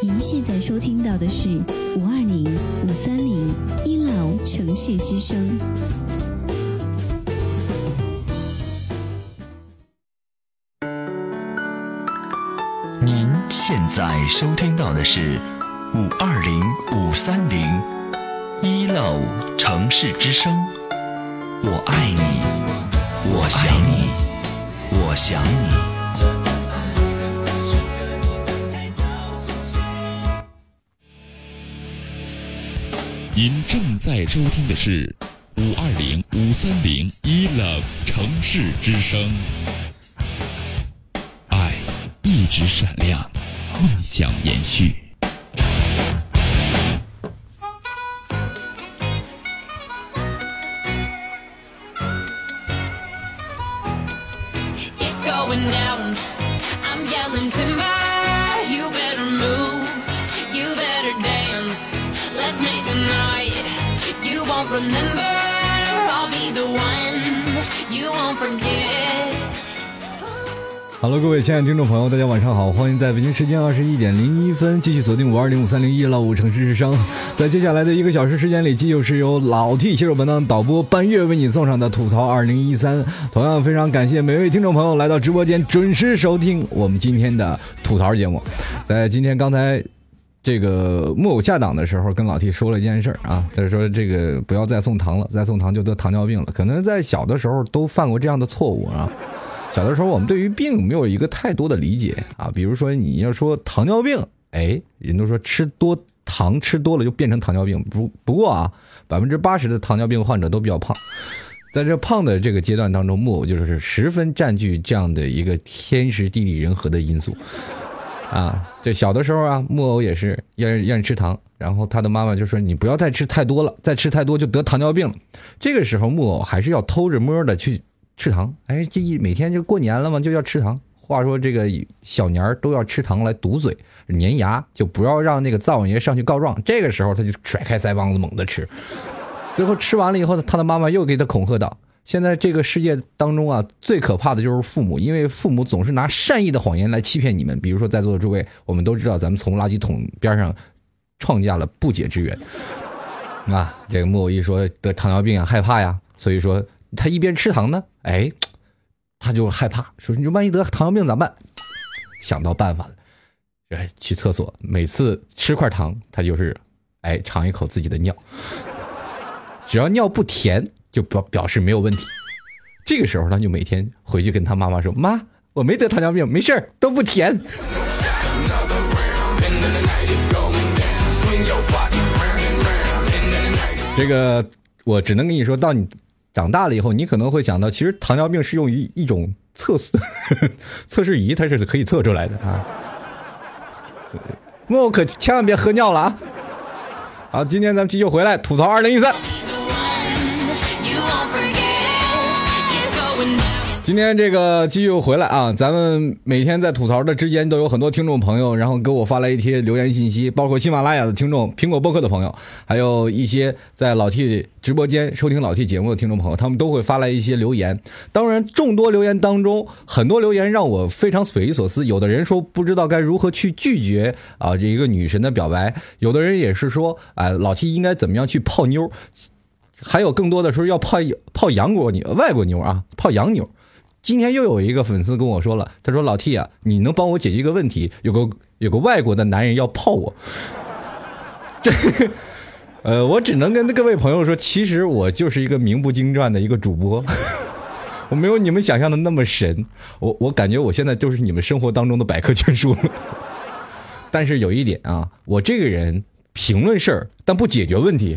您现在收听到的是五二零五三零一老城市之声。您现在收听到的是五二零五三零一楼城市之声。我爱你，我想你，我想你。您正在收听的是五二零五三零 ELove 城市之声，爱一直闪亮，梦想延续。Hello，各位亲爱的听众朋友，大家晚上好，欢迎在北京时间二十一点零一分继续锁定五二零五三零一老五城市之声。在接下来的一个小时时间里，继续是由老 T 携手本档导播半月为你送上的吐槽二零一三。同样非常感谢每位听众朋友来到直播间准时收听我们今天的吐槽节目。在今天刚才。这个木偶下档的时候，跟老 T 说了一件事儿啊，他说这个不要再送糖了，再送糖就得糖尿病了。可能在小的时候都犯过这样的错误啊。小的时候，我们对于病没有一个太多的理解啊。比如说，你要说糖尿病，哎，人都说吃多糖吃多了就变成糖尿病。不不过啊，百分之八十的糖尿病患者都比较胖。在这胖的这个阶段当中，木偶就是十分占据这样的一个天时地利人和的因素。啊，这小的时候啊，木偶也是愿意愿意吃糖，然后他的妈妈就说：“你不要再吃太多了，再吃太多就得糖尿病了。”这个时候，木偶还是要偷着摸的去吃糖。哎，这一每天就过年了嘛，就要吃糖。话说这个小年儿都要吃糖来堵嘴、粘牙，就不要让那个灶王爷上去告状。这个时候他就甩开腮帮子猛地吃，最后吃完了以后，他的妈妈又给他恐吓道。现在这个世界当中啊，最可怕的就是父母，因为父母总是拿善意的谎言来欺骗你们。比如说，在座的诸位，我们都知道，咱们从垃圾桶边上创下了不解之缘。啊，这个木偶一说得糖尿病啊，害怕呀，所以说他一边吃糖呢，哎，他就害怕，说你万一得糖尿病咋办？想到办法了，哎，去厕所，每次吃块糖，他就是，哎，尝一口自己的尿，只要尿不甜。就表表示没有问题，这个时候他就每天回去跟他妈妈说：“妈，我没得糖尿病，没事儿，都不甜。” 这个我只能跟你说到你长大了以后，你可能会想到，其实糖尿病是用于一种测试 测试仪，它是可以测出来的啊。莫可千万别喝尿了啊！好，今天咱们继续回来吐槽二零一三。今天这个继续回来啊，咱们每天在吐槽的之间都有很多听众朋友，然后给我发来一些留言信息，包括喜马拉雅的听众、苹果播客的朋友，还有一些在老 T 直播间收听老 T 节目的听众朋友，他们都会发来一些留言。当然，众多留言当中，很多留言让我非常匪夷所思。有的人说不知道该如何去拒绝啊这一个女神的表白，有的人也是说，哎、老 T 应该怎么样去泡妞。还有更多的时候要泡泡洋国妞、外国妞啊，泡洋妞。今天又有一个粉丝跟我说了，他说：“老 T 啊，你能帮我解决一个问题？有个有个外国的男人要泡我。” 这，呃，我只能跟各位朋友说，其实我就是一个名不经传的一个主播，我没有你们想象的那么神。我我感觉我现在就是你们生活当中的百科全书。但是有一点啊，我这个人评论事儿，但不解决问题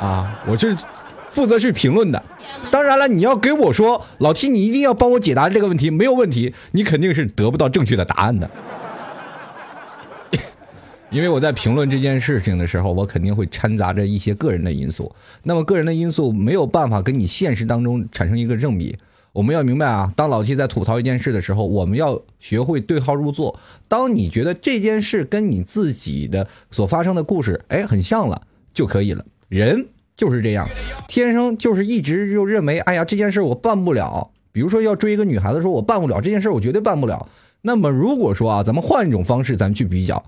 啊，我是负责去评论的。当然了，你要给我说，老 T，你一定要帮我解答这个问题，没有问题，你肯定是得不到正确的答案的。因为我在评论这件事情的时候，我肯定会掺杂着一些个人的因素。那么个人的因素没有办法跟你现实当中产生一个正比。我们要明白啊，当老 T 在吐槽一件事的时候，我们要学会对号入座。当你觉得这件事跟你自己的所发生的故事，哎，很像了就可以了。人就是这样，天生就是一直就认为，哎呀，这件事我办不了。比如说要追一个女孩子，说我办不了这件事，我绝对办不了。那么如果说啊，咱们换一种方式，咱们去比较，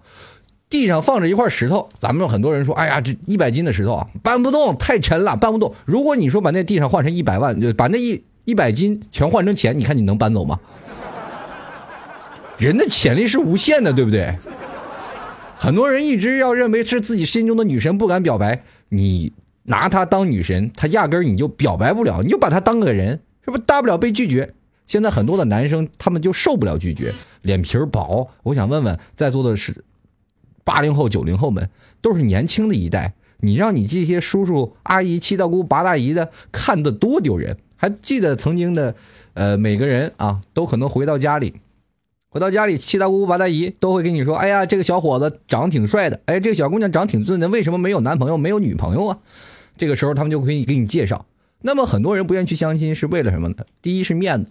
地上放着一块石头，咱们有很多人说，哎呀，这一百斤的石头啊，搬不动，太沉了，搬不动。如果你说把那地上换成一百万，就把那一一百斤全换成钱，你看你能搬走吗？人的潜力是无限的，对不对？很多人一直要认为是自己心中的女神不敢表白，你拿她当女神，她压根儿你就表白不了，你就把她当个人，是不是大不了被拒绝？现在很多的男生他们就受不了拒绝，脸皮儿薄。我想问问在座的是八零后、九零后们，都是年轻的一代，你让你这些叔叔阿姨、七大姑八大姨的看的多丢人。还记得曾经的，呃，每个人啊，都可能回到家里。回到家里，七大姑八大姨都会跟你说：“哎呀，这个小伙子长得挺帅的，哎，这个小姑娘长得挺俊的，为什么没有男朋友、没有女朋友啊？”这个时候，他们就可以给你介绍。那么，很多人不愿意去相亲，是为了什么呢？第一是面子，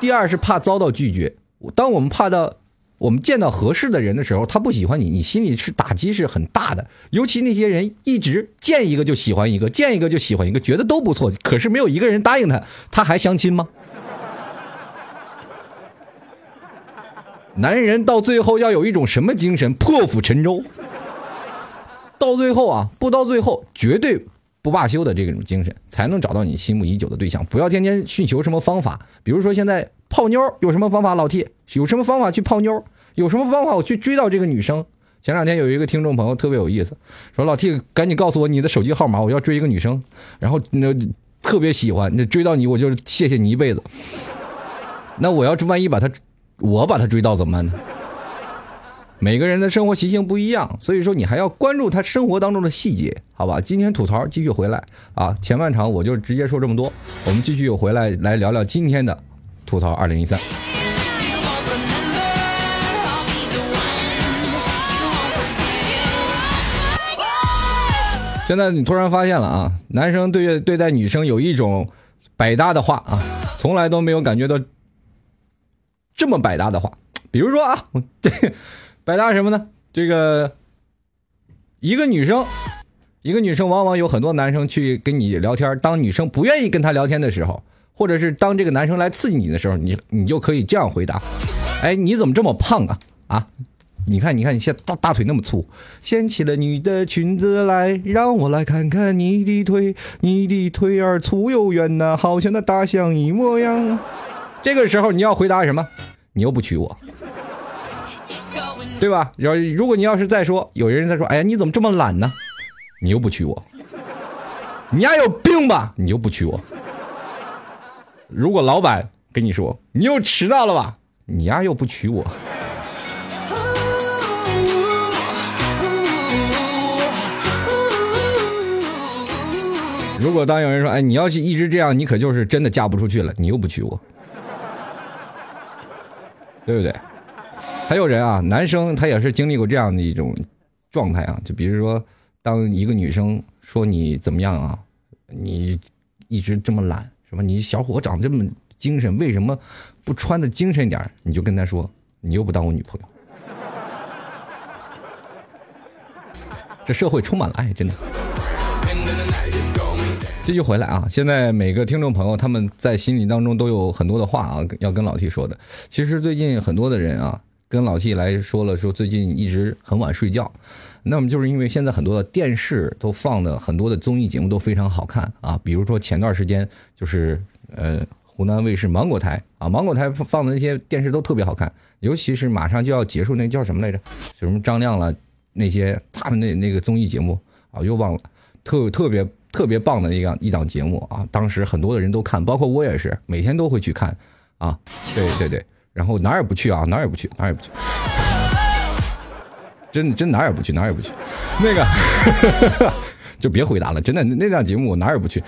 第二是怕遭到拒绝。当我们怕到我们见到合适的人的时候，他不喜欢你，你心里是打击是很大的。尤其那些人一直见一个就喜欢一个，见一个就喜欢一个，觉得都不错，可是没有一个人答应他，他还相亲吗？男人到最后要有一种什么精神？破釜沉舟。到最后啊，不到最后绝对不罢休的这种精神，才能找到你心目已久的对象。不要天天寻求什么方法，比如说现在泡妞有什么方法？老 T 有什么方法去泡妞？有什么方法我去追到这个女生？前两天有一个听众朋友特别有意思，说老 T 赶紧告诉我你的手机号码，我要追一个女生，然后那特别喜欢，那追到你我就谢谢你一辈子。那我要是万一把她。我把他追到怎么办呢？每个人的生活习性不一样，所以说你还要关注他生活当中的细节，好吧？今天吐槽继续回来啊，前半场我就直接说这么多，我们继续回来来聊聊今天的吐槽二零一三。现在你突然发现了啊，男生对对待女生有一种百搭的话啊，从来都没有感觉到这么百搭的话。比如说啊，对百搭什么呢？这个一个女生，一个女生往往有很多男生去跟你聊天，当女生不愿意跟他聊天的时候，或者是当这个男生来刺激你的时候，你你就可以这样回答：哎，你怎么这么胖啊？啊？你看，你看，你现大大腿那么粗，掀起了你的裙子来，让我来看看你的腿，你的腿儿粗又圆呐、好像那大象一模样。这个时候你要回答什么？你又不娶我，对吧？然后如果你要是再说，有人在说，哎呀，你怎么这么懒呢？你又不娶我，你丫有病吧？你又不娶我。如果老板跟你说，你又迟到了吧？你丫又不娶我。如果当有人说，哎，你要是一直这样，你可就是真的嫁不出去了，你又不娶我，对不对？还有人啊，男生他也是经历过这样的一种状态啊，就比如说，当一个女生说你怎么样啊，你一直这么懒，什么你小伙长这么精神，为什么不穿的精神点你就跟他说，你又不当我女朋友。这社会充满了爱，真的。继续回来啊！现在每个听众朋友他们在心里当中都有很多的话啊，要跟老 T 说的。其实最近很多的人啊，跟老 T 来说了，说最近一直很晚睡觉。那么就是因为现在很多的电视都放的很多的综艺节目都非常好看啊，比如说前段时间就是呃湖南卫视芒果台啊，芒果台放的那些电视都特别好看，尤其是马上就要结束那叫什么来着？什么张亮了那些他们那那个综艺节目啊，又忘了，特特别特别棒的一档一档节目啊！当时很多的人都看，包括我也是，每天都会去看啊。对对对，然后哪儿也不去啊，哪儿也不去，哪儿也不去，真真哪儿也不去，哪儿也不去。那个 就别回答了，真的那档节目我哪儿也不去。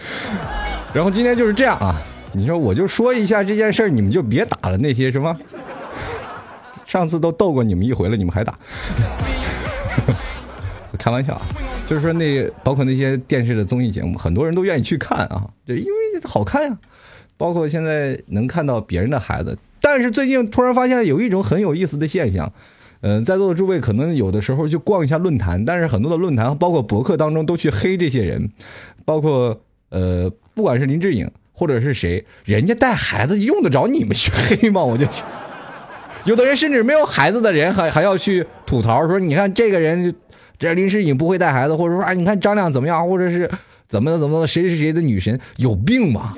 然后今天就是这样啊，你说我就说一下这件事儿，你们就别打了那些什么。上次都斗过你们一回了，你们还打？开玩笑啊，就是说那包括那些电视的综艺节目，很多人都愿意去看啊，对，因为好看呀、包括现在能看到别人的孩子，但是最近突然发现有一种很有意思的现象，嗯、在座的诸位可能有的时候就逛一下论坛，但是很多的论坛包括博客当中都去黑这些人，包括呃，不管是林志颖或者是谁，人家带孩子用得着你们去黑吗？我就。有的人甚至没有孩子的人还还要去吐槽说，你看这个人，这林诗颖不会带孩子，或者说啊，你看张亮怎么样，或者是怎么怎么谁，谁谁的女神，有病吗？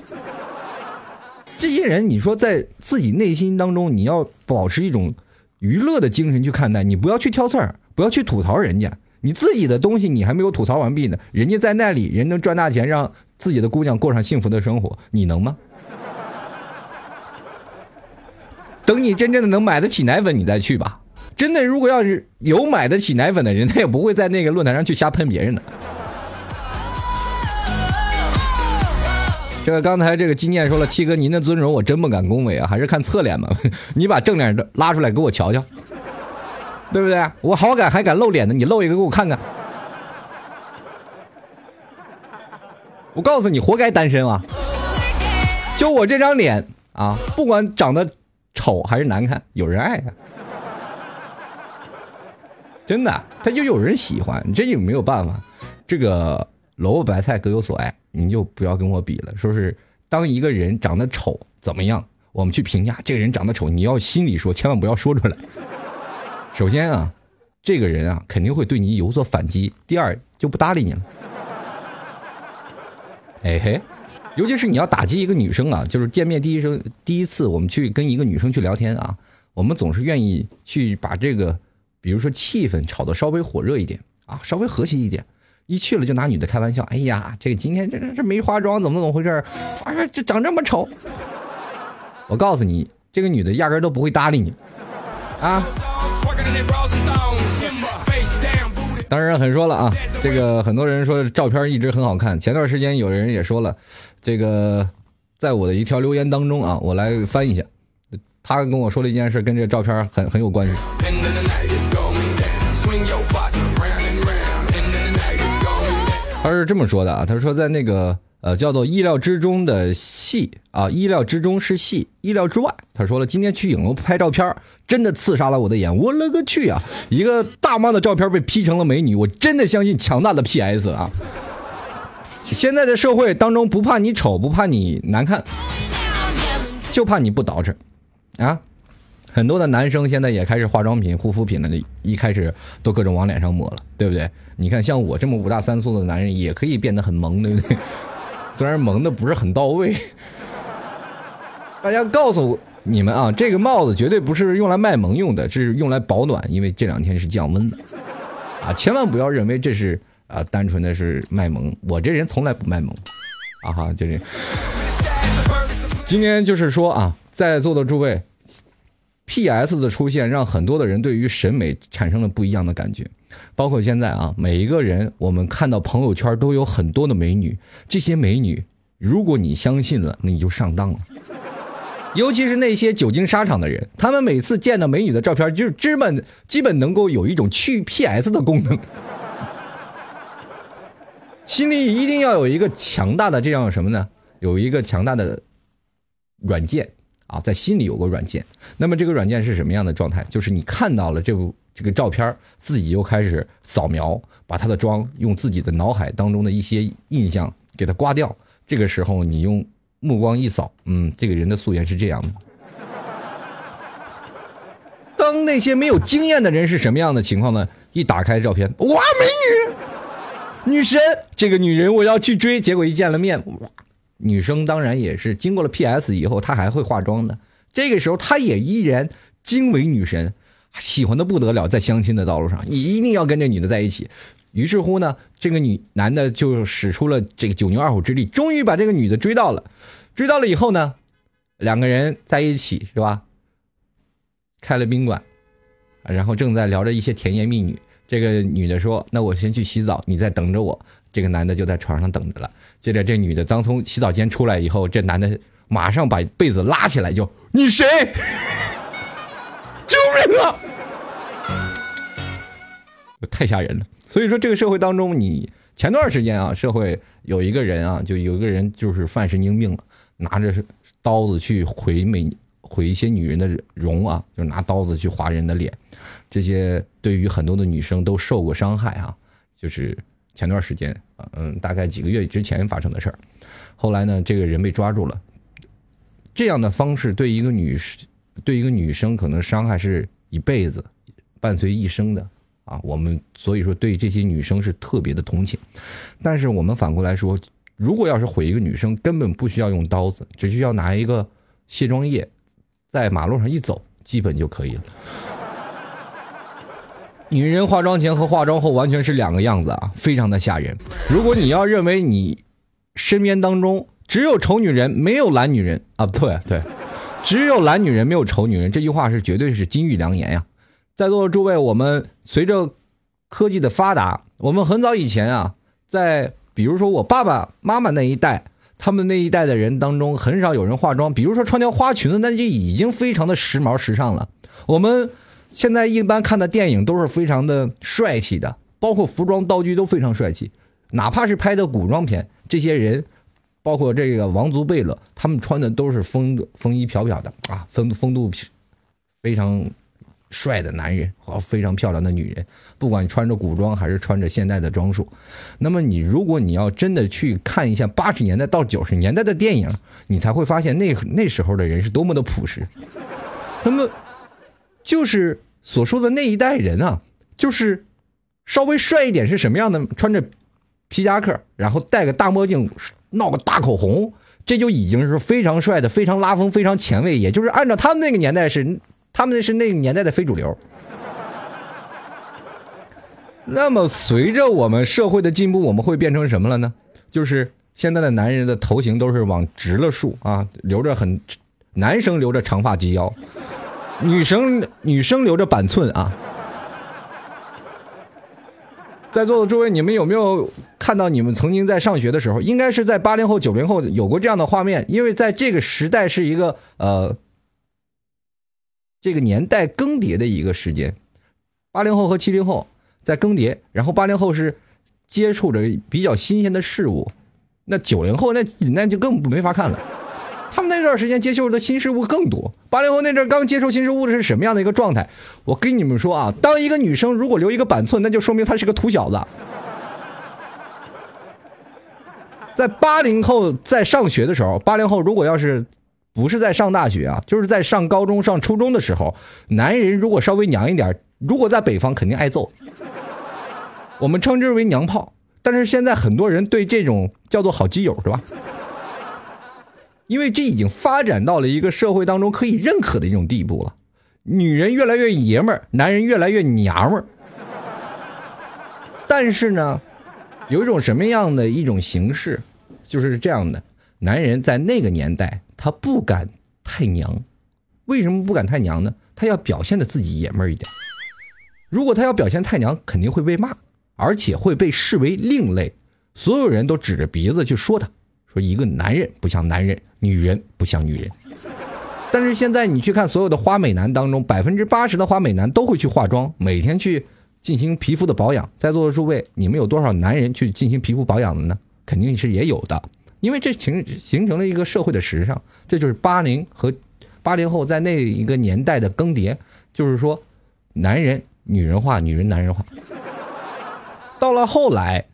这些人，你说在自己内心当中，你要保持一种娱乐的精神去看待，你不要去挑刺儿，不要去吐槽人家。你自己的东西你还没有吐槽完毕呢，人家在那里人能赚大钱，让自己的姑娘过上幸福的生活，你能吗？等你真正的能买得起奶粉，你再去吧。真的，如果要是有买得起奶粉的人，他也不会在那个论坛上去瞎喷别人的。这个刚才这个金念说了，T 哥您的尊容我真不敢恭维啊，还是看侧脸吧。你把正脸拉出来给我瞧瞧，对不对？我好歹还敢露脸的，你露一个给我看看。我告诉你，活该单身啊！就我这张脸啊，不管长得丑还是难看，有人爱啊。真的，他就有人喜欢，这就没有办法。这个萝卜白菜各有所爱，你就不要跟我比了。说是当一个人长得丑怎么样，我们去评价这个人长得丑，你要心里说，千万不要说出来。首先啊，这个人啊肯定会对你有所反击；第二，就不搭理你了。哎嘿，尤其是你要打击一个女生啊，就是见面第一声第一次，我们去跟一个女生去聊天啊，我们总是愿意去把这个，比如说气氛炒得稍微火热一点啊，稍微和谐一点。一去了就拿女的开玩笑，哎呀，这个今天这这这没化妆，怎么怎么回事？啊，这长这么丑。我告诉你，这个女的压根都不会搭理你，啊。当然很说了啊，这个很多人说照片一直很好看。前段时间有人也说了，这个在我的一条留言当中啊，我来翻一下，他跟我说了一件事，跟这个照片很很有关系。他是这么说的啊，他说在那个呃叫做意料之中的戏啊，意料之中是戏，意料之外。他说了，今天去影楼拍照片，真的刺杀了我的眼，我勒个去啊！一个大妈的照片被 P 成了美女，我真的相信强大的 PS 啊！现在的社会当中，不怕你丑，不怕你难看，就怕你不捯饬啊！很多的男生现在也开始化妆品、护肤品了，一开始都各种往脸上抹了，对不对？你看，像我这么五大三粗的男人，也可以变得很萌，对不对？虽然萌的不是很到位。大家告诉你们啊，这个帽子绝对不是用来卖萌用的，这是用来保暖，因为这两天是降温的。啊，千万不要认为这是啊单纯的是卖萌，我这人从来不卖萌。啊哈，就是。今天就是说啊，在座的诸位。P.S. 的出现让很多的人对于审美产生了不一样的感觉，包括现在啊，每一个人我们看到朋友圈都有很多的美女，这些美女，如果你相信了，那你就上当了。尤其是那些久经沙场的人，他们每次见到美女的照片，就是基本基本能够有一种去 P.S. 的功能，心里一定要有一个强大的这样什么呢？有一个强大的软件。啊，在心里有个软件，那么这个软件是什么样的状态？就是你看到了这部这个照片，自己又开始扫描，把他的妆用自己的脑海当中的一些印象给它刮掉。这个时候，你用目光一扫，嗯，这个人的素颜是这样的。当那些没有经验的人是什么样的情况呢？一打开照片，哇，美女，女神，这个女人我要去追，结果一见了面，哇。女生当然也是经过了 P.S. 以后，她还会化妆的。这个时候，她也依然惊为女神，喜欢的不得了。在相亲的道路上，你一定要跟这女的在一起。于是乎呢，这个女男的就使出了这个九牛二虎之力，终于把这个女的追到了。追到了以后呢，两个人在一起是吧？开了宾馆，然后正在聊着一些甜言蜜语。这个女的说：“那我先去洗澡，你再等着我。”这个男的就在床上等着了。接着，这女的刚从洗澡间出来以后，这男的马上把被子拉起来，就你谁？救命啊！太吓人了。所以说，这个社会当中，你前段时间啊，社会有一个人啊，就有一个人就是犯神经病了，拿着刀子去毁美毁一些女人的容啊，就拿刀子去划人的脸。这些对于很多的女生都受过伤害啊，就是前段时间，嗯，大概几个月之前发生的事儿。后来呢，这个人被抓住了。这样的方式对一个女士对一个女生可能伤害是一辈子，伴随一生的啊。我们所以说对这些女生是特别的同情。但是我们反过来说，如果要是毁一个女生，根本不需要用刀子，只需要拿一个卸妆液，在马路上一走，基本就可以了。女人化妆前和化妆后完全是两个样子啊，非常的吓人。如果你要认为你身边当中只有丑女人没有懒女人啊，不对对，只有懒女人没有丑女人，这句话是绝对是金玉良言呀。在座的诸位，我们随着科技的发达，我们很早以前啊，在比如说我爸爸妈妈那一代，他们那一代的人当中，很少有人化妆，比如说穿条花裙子，那就已经非常的时髦时尚了。我们。现在一般看的电影都是非常的帅气的，包括服装道具都非常帅气，哪怕是拍的古装片，这些人，包括这个王族贝勒，他们穿的都是风风衣飘飘的啊，风风度非常帅的男人和非常漂亮的女人，不管穿着古装还是穿着现代的装束。那么你如果你要真的去看一下八十年代到九十年代的电影，你才会发现那那时候的人是多么的朴实。那么。就是所说的那一代人啊，就是稍微帅一点是什么样的？穿着皮夹克，然后戴个大墨镜，闹个大口红，这就已经是非常帅的，非常拉风，非常前卫。也就是按照他们那个年代是，他们那是那个年代的非主流。那么随着我们社会的进步，我们会变成什么了呢？就是现在的男人的头型都是往直了竖啊，留着很，男生留着长发及腰。女生女生留着板寸啊，在座的诸位，你们有没有看到你们曾经在上学的时候，应该是在八零后、九零后有过这样的画面？因为在这个时代是一个呃，这个年代更迭的一个时间，八零后和七零后在更迭，然后八零后是接触着比较新鲜的事物，那九零后那那就更没法看了。他们那段时间接受的新事物更多。八零后那阵刚接受新事物的是什么样的一个状态？我跟你们说啊，当一个女生如果留一个板寸，那就说明她是个土小子。在八零后在上学的时候，八零后如果要是不是在上大学啊，就是在上高中、上初中的时候，男人如果稍微娘一点，如果在北方肯定挨揍。我们称之为娘炮。但是现在很多人对这种叫做好基友，是吧？因为这已经发展到了一个社会当中可以认可的一种地步了，女人越来越爷们儿，男人越来越娘们儿。但是呢，有一种什么样的一种形式，就是这样的：男人在那个年代他不敢太娘，为什么不敢太娘呢？他要表现的自己爷们儿一点。如果他要表现太娘，肯定会被骂，而且会被视为另类，所有人都指着鼻子去说他。说一个男人不像男人，女人不像女人。但是现在你去看所有的花美男当中，百分之八十的花美男都会去化妆，每天去进行皮肤的保养。在座的诸位，你们有多少男人去进行皮肤保养的呢？肯定是也有的，因为这形形成了一个社会的时尚。这就是八零和八零后在那一个年代的更迭，就是说，男人女人化，女人男人化。到了后来，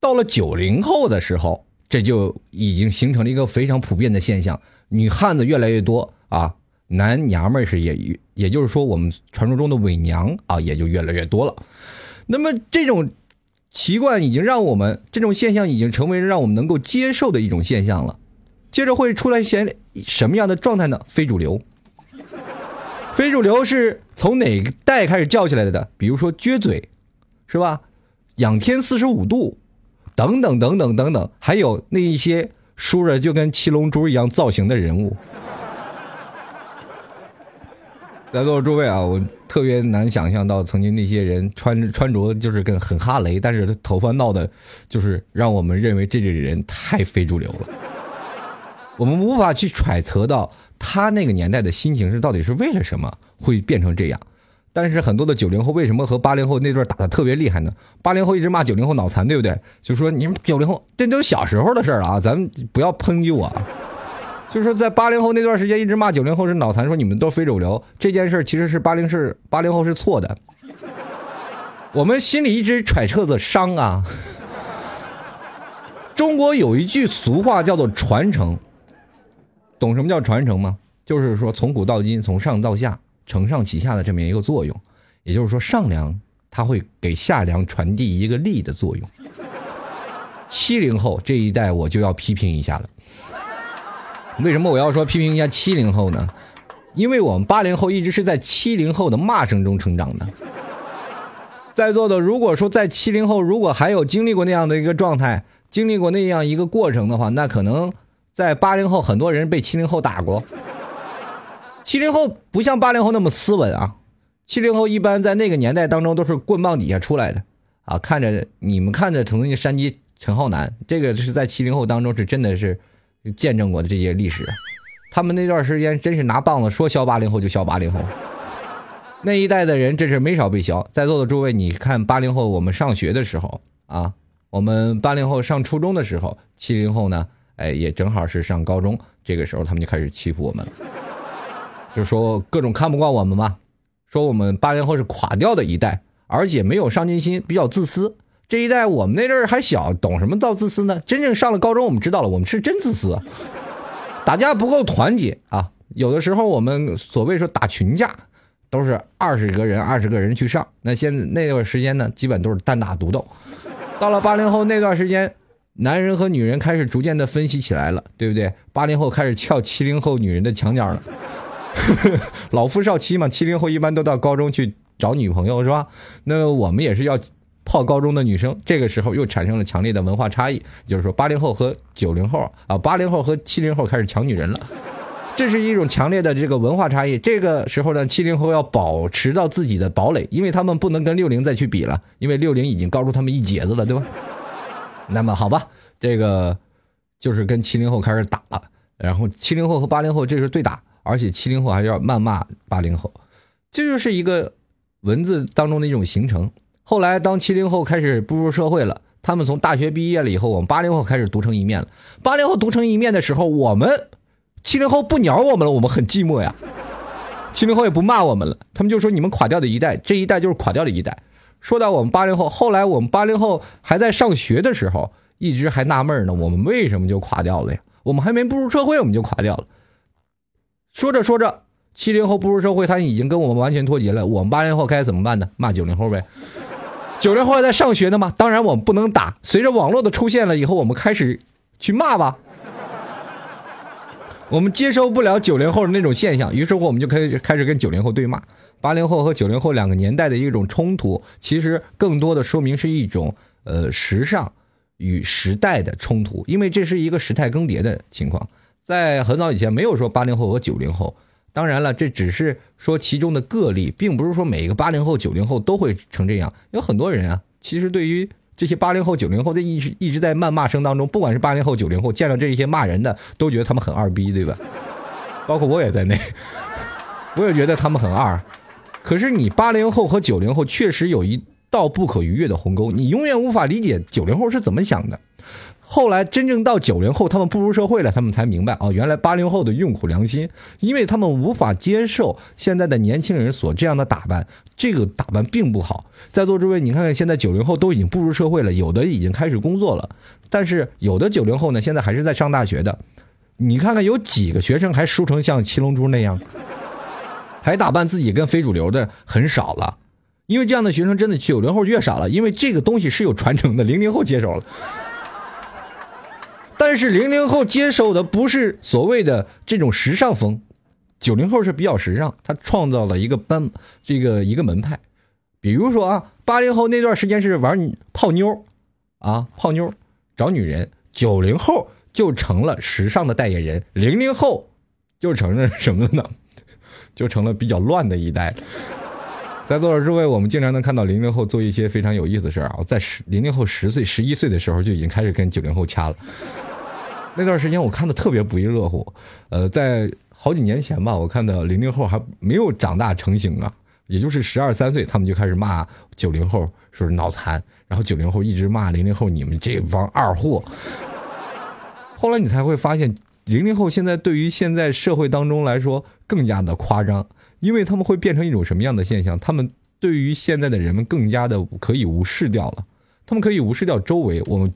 到了九零后的时候。这就已经形成了一个非常普遍的现象，女汉子越来越多啊，男娘们是也也就是说，我们传说中的伪娘啊，也就越来越多了。那么这种习惯已经让我们这种现象已经成为让我们能够接受的一种现象了。接着会出来些什么样的状态呢？非主流，非主流是从哪个代开始叫起来的？比如说撅嘴，是吧？仰天四十五度。等等等等等等，还有那一些梳着就跟七龙珠一样造型的人物，在座的诸位啊，我特别难想象到曾经那些人穿穿着就是跟很哈雷，但是头发闹的，就是让我们认为这个人太非主流了。我们无法去揣测到他那个年代的心情是到底是为了什么会变成这样。但是很多的九零后为什么和八零后那段打的特别厉害呢？八零后一直骂九零后脑残，对不对？就说你们九零后这都是小时候的事了啊，咱们不要抨击我。就是说在八零后那段时间一直骂九零后是脑残，说你们都非主流这件事，其实是八零是八零后是错的。我们心里一直揣测着伤啊。中国有一句俗话叫做传承，懂什么叫传承吗？就是说从古到今，从上到下，承上启下的这么一个作用。也就是说，上梁它会给下梁传递一个力的作用。七零后这一代我就要批评一下了。为什么我要说批评一下七零后呢？因为我们八零后一直是在七零后的骂声中成长的。在座的，如果说在七零后，如果还有经历过那样的一个状态，经历过那样一个过程的话，那可能在八零后很多人被七零后打过。七零后不像八零后那么斯文啊，七零后一般在那个年代当中都是棍棒底下出来的啊。看着你们看着曾经山鸡陈浩南，这个是在七零后当中是真的是见证过的这些历史。他们那段时间真是拿棒子说削八零后就削八零后，那一代的人真是没少被削。在座的诸位，你看八零后我们上学的时候啊，我们八零后上初中的时候，七零后呢，哎，也正好是上高中，这个时候他们就开始欺负我们了，就说各种看不惯我们嘛，说我们八零后是垮掉的一代，而且没有上进心，比较自私。这一代我们那阵儿还小，懂什么叫自私呢？真正上了高中，我们知道了，我们是真自私。打架不够团结啊！有的时候我们所谓说打群架，都是二十个人、二十个人去上。那现在那段时间呢，基本都是单打独斗。到了八零后那段时间，男人和女人开始逐渐的分析起来了，对不对？八零后开始撬七零后女人的墙角了。老夫少妻嘛，七零后一般都到高中去找女朋友是吧？那我们也是要。泡高中的女生，这个时候又产生了强烈的文化差异，就是说八零后和九零后啊，八零后和七零后开始抢女人了，这是一种强烈的这个文化差异。这个时候呢，七零后要保持到自己的堡垒，因为他们不能跟六零再去比了，因为六零已经高出他们一截子了，对吧？那么好吧，这个就是跟七零后开始打了，然后七零后和八零后这是对打，而且七零后还要谩骂八零后，这就是一个文字当中的一种形成。后来，当七零后开始步入社会了，他们从大学毕业了以后，我们八零后开始独成一面了。八零后独成一面的时候，我们七零后不鸟我们了，我们很寂寞呀。七零后也不骂我们了，他们就说你们垮掉的一代，这一代就是垮掉的一代。说到我们八零后，后来我们八零后还在上学的时候，一直还纳闷呢，我们为什么就垮掉了呀？我们还没步入社会，我们就垮掉了。说着说着，七零后步入社会，他已经跟我们完全脱节了。我们八零后该怎么办呢？骂九零后呗。九零后还在上学呢吗？当然我们不能打。随着网络的出现了以后，我们开始去骂吧。我们接受不了九零后的那种现象，于是乎我们就开始开始跟九零后对骂。八零后和九零后两个年代的一种冲突，其实更多的说明是一种呃时尚与时代的冲突，因为这是一个时态更迭的情况。在很早以前，没有说八零后和九零后。当然了，这只是说其中的个例，并不是说每个八零后、九零后都会成这样。有很多人啊，其实对于这些八零后、九零后，在一直一直在谩骂声当中，不管是八零后、九零后，见到这些骂人的，都觉得他们很二逼，对吧？包括我也在内，我也觉得他们很二。可是你八零后和九零后确实有一道不可逾越的鸿沟，你永远无法理解九零后是怎么想的。后来真正到九零后，他们步入社会了，他们才明白哦，原来八零后的用苦良心，因为他们无法接受现在的年轻人所这样的打扮，这个打扮并不好。在座诸位，你看看现在九零后都已经步入社会了，有的已经开始工作了，但是有的九零后呢，现在还是在上大学的。你看看有几个学生还梳成像七龙珠那样，还打扮自己跟非主流的很少了，因为这样的学生真的九零后越少了，因为这个东西是有传承的，零零后接手了。但是零零后接受的不是所谓的这种时尚风，九零后是比较时尚，他创造了一个班，这个一个门派。比如说啊，八零后那段时间是玩泡妞，啊泡妞找女人，九零后就成了时尚的代言人，零零后就成了什么呢？就成了比较乱的一代。在座的诸位，我们经常能看到零零后做一些非常有意思的事儿啊，在十零零后十岁、十一岁的时候就已经开始跟九零后掐了。那段时间我看的特别不亦乐乎，呃，在好几年前吧，我看到零零后还没有长大成型啊，也就是十二三岁，他们就开始骂九零后说是脑残，然后九零后一直骂零零后你们这帮二货。后来你才会发现，零零后现在对于现在社会当中来说更加的夸张，因为他们会变成一种什么样的现象？他们对于现在的人们更加的可以无视掉了，他们可以无视掉周围我们。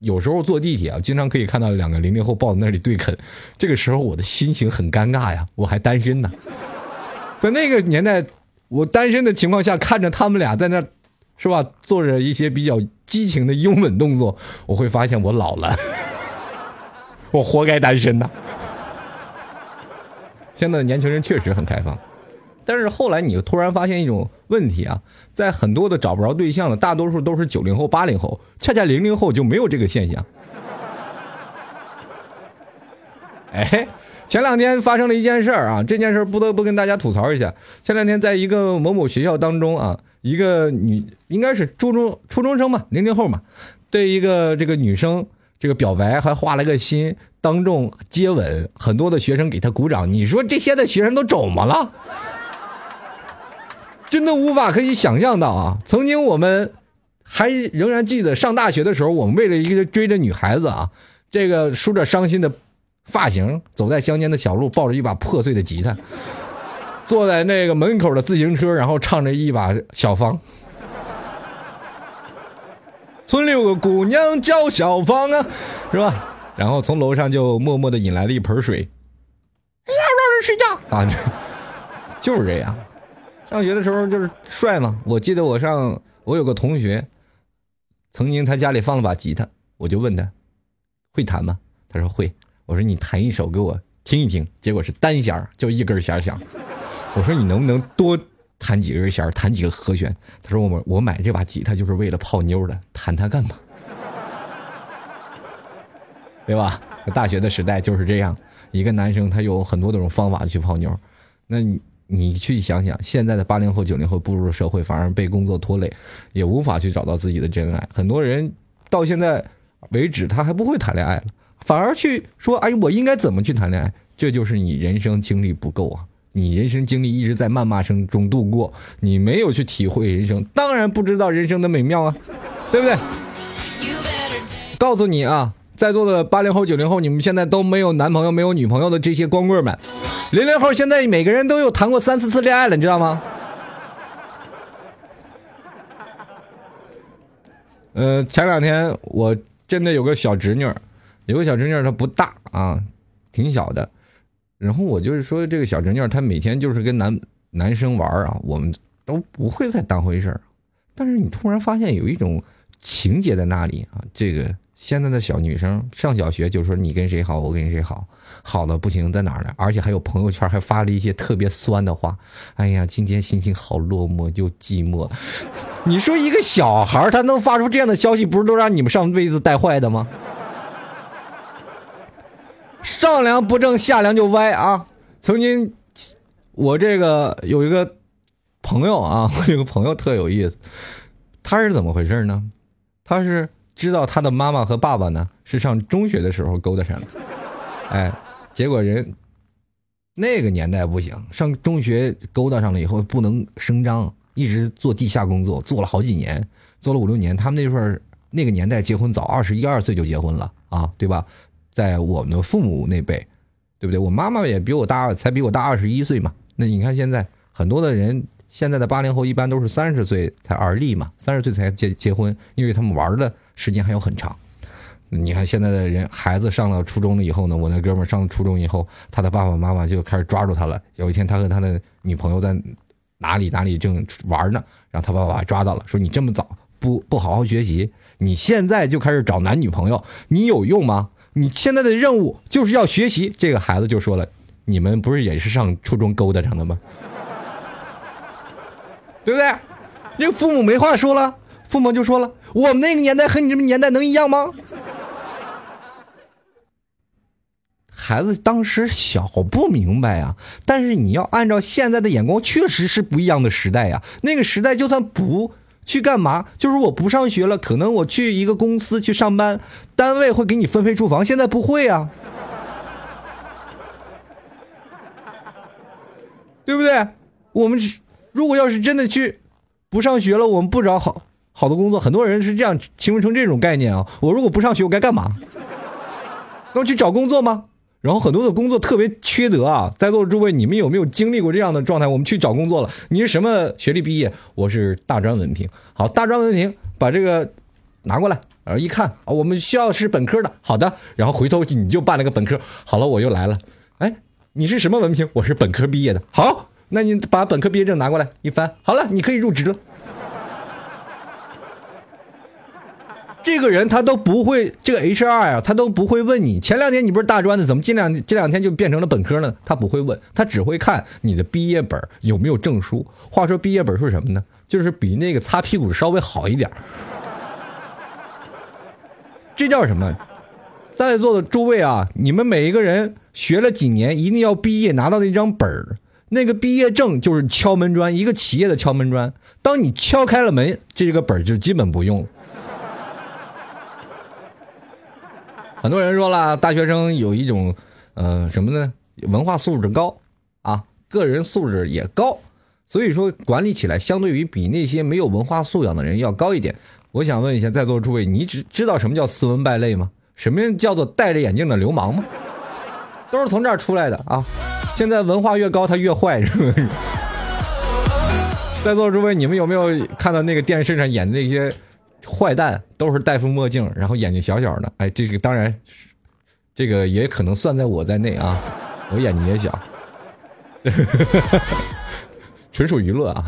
有时候坐地铁啊，经常可以看到两个零零后抱在那里对啃，这个时候我的心情很尴尬呀，我还单身呢，在那个年代，我单身的情况下看着他们俩在那，是吧，做着一些比较激情的拥吻动作，我会发现我老了，我活该单身呐。现在的年轻人确实很开放，但是后来你突然发现一种问题啊，在很多的找不着对象的，大多数都是九零后、八零后，恰恰零零后就没有这个现象。哎，前两天发生了一件事儿啊，这件事儿不得不跟大家吐槽一下。前两天在一个某某学校当中啊，一个女应该是初中初中生嘛，零零后嘛，对一个这个女生这个表白还画了个心，当众接吻，很多的学生给她鼓掌。你说这些的学生都肿么了？真的无法可以想象到啊！曾经我们还仍然记得上大学的时候，我们为了一个追着女孩子啊，这个梳着伤心的发型，走在乡间的小路，抱着一把破碎的吉他，坐在那个门口的自行车，然后唱着一把小芳。村里有个姑娘叫小芳啊，是吧？然后从楼上就默默的引来了一盆水，哎呀，让人睡觉啊，就是这样。上学的时候就是帅嘛。我记得我上，我有个同学，曾经他家里放了把吉他，我就问他，会弹吗？他说会。我说你弹一首给我听一听。结果是单弦儿就一根弦响。我说你能不能多弹几根弦，弹几个和弦？他说我我买这把吉他就是为了泡妞的，弹它干嘛？对吧？大学的时代就是这样，一个男生他有很多种方法去泡妞，那你。你去想想，现在的八零后、九零后步入社会，反而被工作拖累，也无法去找到自己的真爱。很多人到现在为止，他还不会谈恋爱了，反而去说：“哎，我应该怎么去谈恋爱？”这就是你人生经历不够啊！你人生经历一直在谩骂声中度过，你没有去体会人生，当然不知道人生的美妙啊，对不对？告诉你啊，在座的八零后、九零后，你们现在都没有男朋友、没有女朋友的这些光棍们。零零后现在每个人都有谈过三四次恋爱了，你知道吗？呃，前两天我真的有个小侄女，有个小侄女她不大啊，挺小的。然后我就是说，这个小侄女她每天就是跟男男生玩啊，我们都不会再当回事儿。但是你突然发现有一种情节在那里啊，这个。现在的小女生上小学就说你跟谁好，我跟谁好，好的不行在哪儿呢？而且还有朋友圈还发了一些特别酸的话。哎呀，今天心情好落寞又寂寞。你说一个小孩他能发出这样的消息，不是都让你们上辈子带坏的吗？上梁不正下梁就歪啊！曾经我这个有一个朋友啊，我有个朋友特有意思，他是怎么回事呢？他是。知道他的妈妈和爸爸呢是上中学的时候勾搭上的，哎，结果人那个年代不行，上中学勾搭上了以后不能声张，一直做地下工作，做了好几年，做了五六年。他们那份儿那个年代结婚早，二十一二岁就结婚了啊，对吧？在我们的父母那辈，对不对？我妈妈也比我大，才比我大二十一岁嘛。那你看现在很多的人，现在的八零后一般都是三十岁才而立嘛，三十岁才结结婚，因为他们玩的。时间还有很长，你看现在的人，孩子上了初中了以后呢，我那哥们上了初中以后，他的爸爸妈妈就开始抓住他了。有一天，他和他的女朋友在哪里哪里正玩呢，然后他爸爸抓到了，说：“你这么早不不好好学习，你现在就开始找男女朋友，你有用吗？你现在的任务就是要学习。”这个孩子就说了：“你们不是也是上初中勾搭上的吗？对不对？这个父母没话说了。”父母就说了：“我们那个年代和你这年代能一样吗？”孩子当时小不明白呀，但是你要按照现在的眼光，确实是不一样的时代呀。那个时代就算不去干嘛，就是我不上学了，可能我去一个公司去上班，单位会给你分配住房。现在不会啊，对不对？我们如果要是真的去不上学了，我们不找好。好的工作，很多人是这样形容成这种概念啊。我如果不上学，我该干嘛？那我去找工作吗？然后很多的工作特别缺德啊。在座的诸位，你们有没有经历过这样的状态？我们去找工作了，你是什么学历毕业？我是大专文凭。好，大专文凭，把这个拿过来，然后一看啊，我们需要是本科的，好的，然后回头你就办了个本科，好了，我又来了，哎，你是什么文凭？我是本科毕业的，好，那你把本科毕业证拿过来，一翻，好了，你可以入职了。这个人他都不会，这个 HR 啊，他都不会问你前两天你不是大专的，怎么近两这两天就变成了本科呢？他不会问，他只会看你的毕业本有没有证书。话说毕业本是什么呢？就是比那个擦屁股稍微好一点。这叫什么？在座的诸位啊，你们每一个人学了几年，一定要毕业拿到那张本儿，那个毕业证就是敲门砖，一个企业的敲门砖。当你敲开了门，这个本就基本不用了。很多人说了，大学生有一种，呃，什么呢？文化素质高啊，个人素质也高，所以说管理起来相对于比那些没有文化素养的人要高一点。我想问一下在座诸位，你知知道什么叫斯文败类吗？什么叫做戴着眼镜的流氓吗？都是从这儿出来的啊！现在文化越高，他越坏，是不是？在座诸位，你们有没有看到那个电视上演的那些？坏蛋都是戴副墨镜，然后眼睛小小的。哎，这个当然，这个也可能算在我在内啊。我眼睛也小，纯属娱乐啊。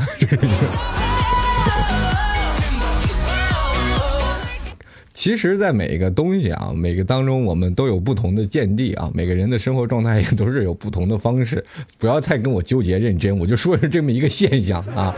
其实，在每一个东西啊，每个当中，我们都有不同的见地啊。每个人的生活状态也都是有不同的方式。不要太跟我纠结认真，我就说是这么一个现象啊。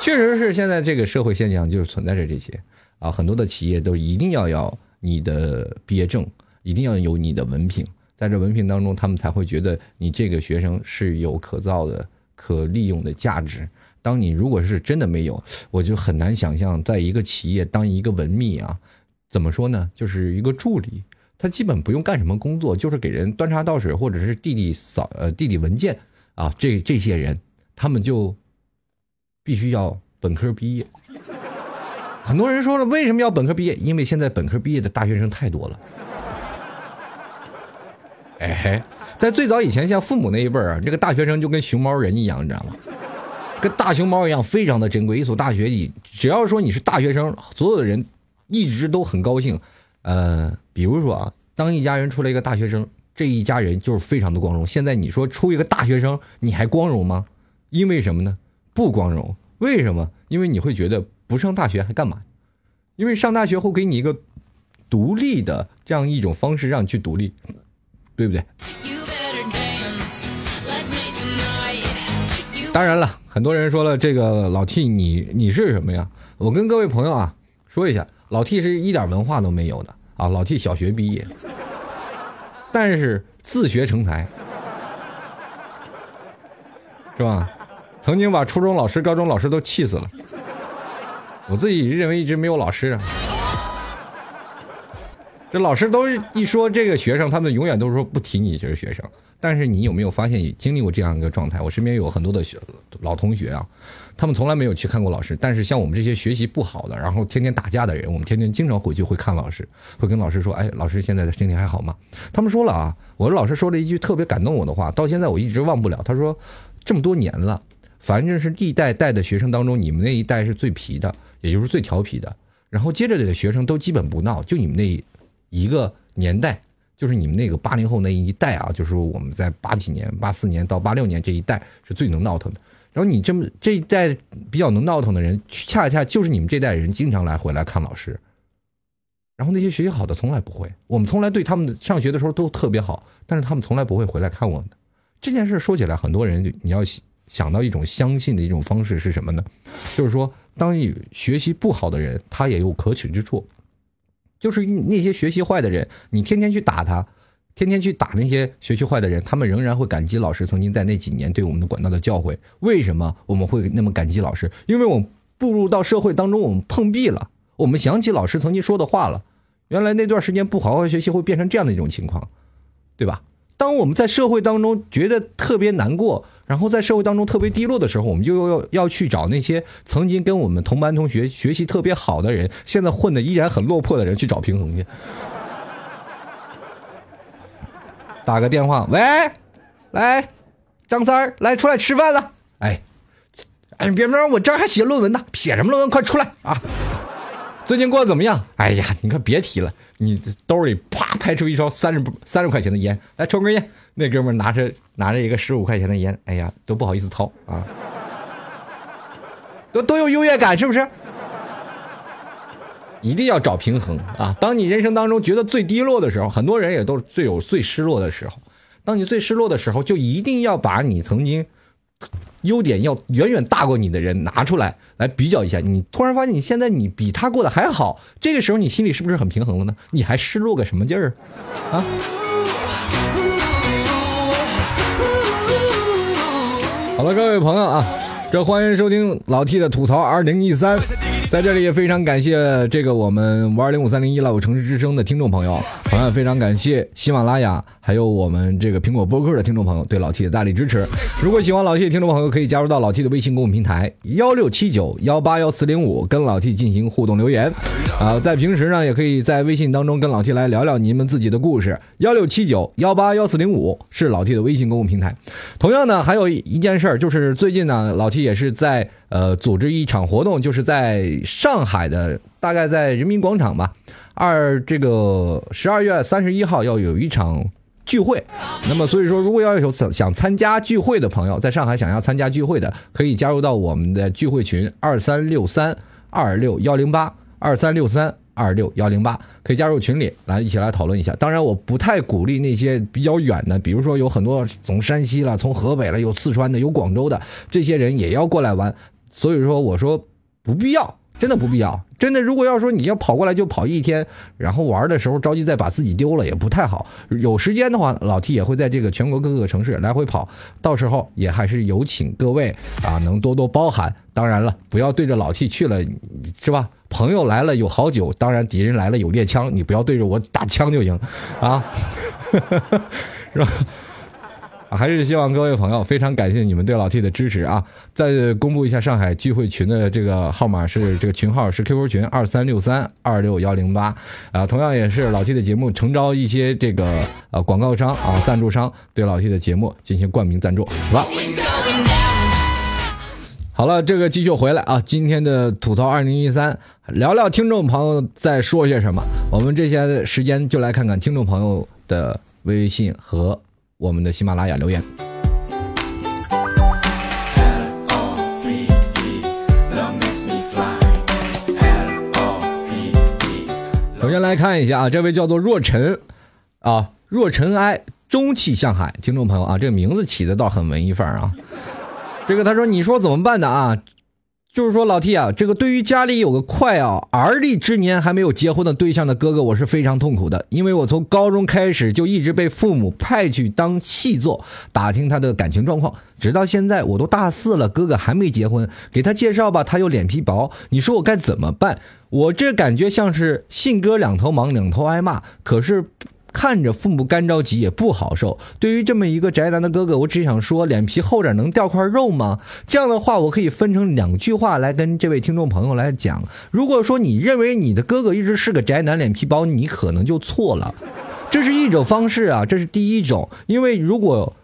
确实是现在这个社会现象就是存在着这些。啊，很多的企业都一定要要你的毕业证，一定要有你的文凭，在这文凭当中，他们才会觉得你这个学生是有可造的、可利用的价值。当你如果是真的没有，我就很难想象，在一个企业当一个文秘啊，怎么说呢？就是一个助理，他基本不用干什么工作，就是给人端茶倒水，或者是递递扫呃递递文件啊。这这些人，他们就必须要本科毕业。很多人说了，为什么要本科毕业？因为现在本科毕业的大学生太多了。哎嘿，在最早以前，像父母那一辈儿啊，这个大学生就跟熊猫人一样，你知道吗？跟大熊猫一样，非常的珍贵。一所大学里，只要说你是大学生，所有的人一直都很高兴。呃，比如说啊，当一家人出来一个大学生，这一家人就是非常的光荣。现在你说出一个大学生，你还光荣吗？因为什么呢？不光荣。为什么？因为你会觉得。不上大学还干嘛？因为上大学会给你一个独立的这样一种方式，让你去独立，对不对？当然了，很多人说了，这个老 T，你你是什么呀？我跟各位朋友啊说一下，老 T 是一点文化都没有的啊。老 T 小学毕业，但是自学成才，是吧？曾经把初中老师、高中老师都气死了。我自己认为一直没有老师，这老师都是一说这个学生，他们永远都是说不提你这个学生。但是你有没有发现经历过这样一个状态？我身边有很多的学老同学啊，他们从来没有去看过老师。但是像我们这些学习不好的，然后天天打架的人，我们天天经常回去会看老师，会跟老师说：“哎，老师现在的身体还好吗？”他们说了啊，我老师说了一句特别感动我的话，到现在我一直忘不了。他说：“这么多年了，反正是历代带的学生当中，你们那一代是最皮的。”也就是最调皮的，然后接着的学生都基本不闹，就你们那一个年代，就是你们那个八零后那一代啊，就是我们在八几年、八四年到八六年这一代是最能闹腾的。然后你这么这一代比较能闹腾的人，恰恰就是你们这代人经常来回来看老师。然后那些学习好的从来不会，我们从来对他们上学的时候都特别好，但是他们从来不会回来看我们。这件事说起来，很多人你要想到一种相信的一种方式是什么呢？就是说。当你学习不好的人，他也有可取之处，就是那些学习坏的人，你天天去打他，天天去打那些学习坏的人，他们仍然会感激老师曾经在那几年对我们的管道的教诲。为什么我们会那么感激老师？因为我们步入到社会当中，我们碰壁了，我们想起老师曾经说的话了。原来那段时间不好好学习，会变成这样的一种情况，对吧？当我们在社会当中觉得特别难过，然后在社会当中特别低落的时候，我们就要要去找那些曾经跟我们同班同学学习特别好的人，现在混的依然很落魄的人去找平衡去。打个电话，喂，来，张三儿，来出来吃饭了。哎，哎，别别，我这儿还写论文呢，写什么论文？快出来啊！最近过得怎么样？哎呀，你可别提了，你兜里啪拍出一包三十三十块钱的烟，来抽根烟。那哥们拿着拿着一个十五块钱的烟，哎呀，都不好意思掏啊，都都有优越感，是不是？一定要找平衡啊！当你人生当中觉得最低落的时候，很多人也都是最有最失落的时候。当你最失落的时候，就一定要把你曾经优点要远远大过你的人拿出来，来比较一下。你突然发现你现在你比他过得还好，这个时候你心里是不是很平衡了呢？你还失落个什么劲儿啊？好了，各位朋友啊，这欢迎收听老 T 的吐槽二零一三。在这里也非常感谢这个我们五二零五三零一老城市之声的听众朋友，同样非常感谢喜马拉雅还有我们这个苹果播客的听众朋友对老 T 的大力支持。如果喜欢老 T 的听众朋友，可以加入到老 T 的微信公众平台幺六七九幺八幺四零五，跟老 T 进行互动留言。啊，在平时呢，也可以在微信当中跟老 T 来聊聊你们自己的故事。幺六七九幺八幺四零五是老 T 的微信公众平台。同样呢，还有一件事儿，就是最近呢，老 T 也是在呃组织一场活动，就是在上海的，大概在人民广场吧。二这个十二月三十一号要有一场聚会，那么所以说，如果要有想想参加聚会的朋友，在上海想要参加聚会的，可以加入到我们的聚会群二三六三二六幺零八二三六三。二六幺零八可以加入群里来一起来讨论一下。当然，我不太鼓励那些比较远的，比如说有很多从山西了、从河北了、有四川的、有广州的这些人也要过来玩。所以说，我说不必要，真的不必要。真的，如果要说你要跑过来就跑一天，然后玩的时候着急再把自己丢了也不太好。有时间的话，老 T 也会在这个全国各个城市来回跑，到时候也还是有请各位啊，能多多包涵。当然了，不要对着老 T 去了，是吧？朋友来了有好酒，当然敌人来了有猎枪，你不要对着我打枪就行，啊，是吧？还是希望各位朋友非常感谢你们对老 T 的支持啊！再公布一下上海聚会群的这个号码是这个群号是 QQ 群二三六三二六幺零八啊，同样也是老 T 的节目诚招一些这个呃广告商啊赞助商对老 T 的节目进行冠名赞助，好吧？好了，这个继续回来啊！今天的吐槽二零一三，聊聊听众朋友在说些什么。我们这些时间就来看看听众朋友的微信和我们的喜马拉雅留言。首先来看一下啊，这位叫做若尘啊，若尘埃，中气向海，听众朋友啊，这个名字起的倒很文艺范儿啊。这个他说：“你说怎么办的啊？就是说老 T 啊，这个对于家里有个快啊而立之年还没有结婚的对象的哥哥，我是非常痛苦的，因为我从高中开始就一直被父母派去当细作，打听他的感情状况，直到现在我都大四了，哥哥还没结婚，给他介绍吧，他又脸皮薄，你说我该怎么办？我这感觉像是信鸽两头忙，两头挨骂，可是。”看着父母干着急也不好受。对于这么一个宅男的哥哥，我只想说，脸皮厚点能掉块肉吗？这样的话，我可以分成两句话来跟这位听众朋友来讲。如果说你认为你的哥哥一直是个宅男，脸皮薄，你可能就错了。这是一种方式啊，这是第一种。因为如果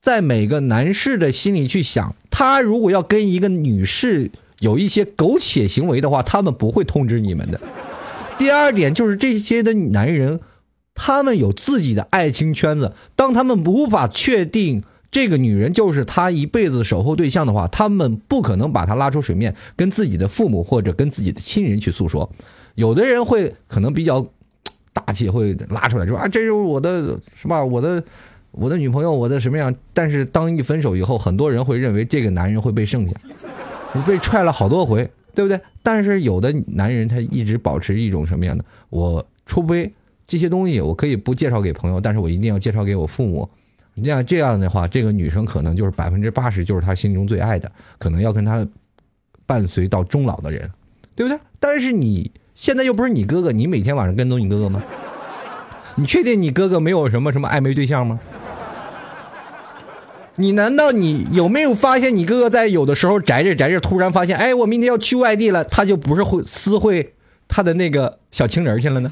在每个男士的心里去想，他如果要跟一个女士有一些苟且行为的话，他们不会通知你们的。第二点就是这些的男人。他们有自己的爱情圈子，当他们无法确定这个女人就是他一辈子守候对象的话，他们不可能把她拉出水面，跟自己的父母或者跟自己的亲人去诉说。有的人会可能比较大气，会拉出来说啊，这就是我的什么？我的我的女朋友，我的什么样？但是当一分手以后，很多人会认为这个男人会被剩下，你被踹了好多回，对不对？但是有的男人他一直保持一种什么样的？我除非。这些东西我可以不介绍给朋友，但是我一定要介绍给我父母。这样这样的话，这个女生可能就是百分之八十就是他心中最爱的，可能要跟他伴随到终老的人，对不对？但是你现在又不是你哥哥，你每天晚上跟踪你哥哥吗？你确定你哥哥没有什么什么暧昧对象吗？你难道你有没有发现你哥哥在有的时候宅着宅着，突然发现，哎，我明天要去外地了，他就不是会私会他的那个小情人去了呢？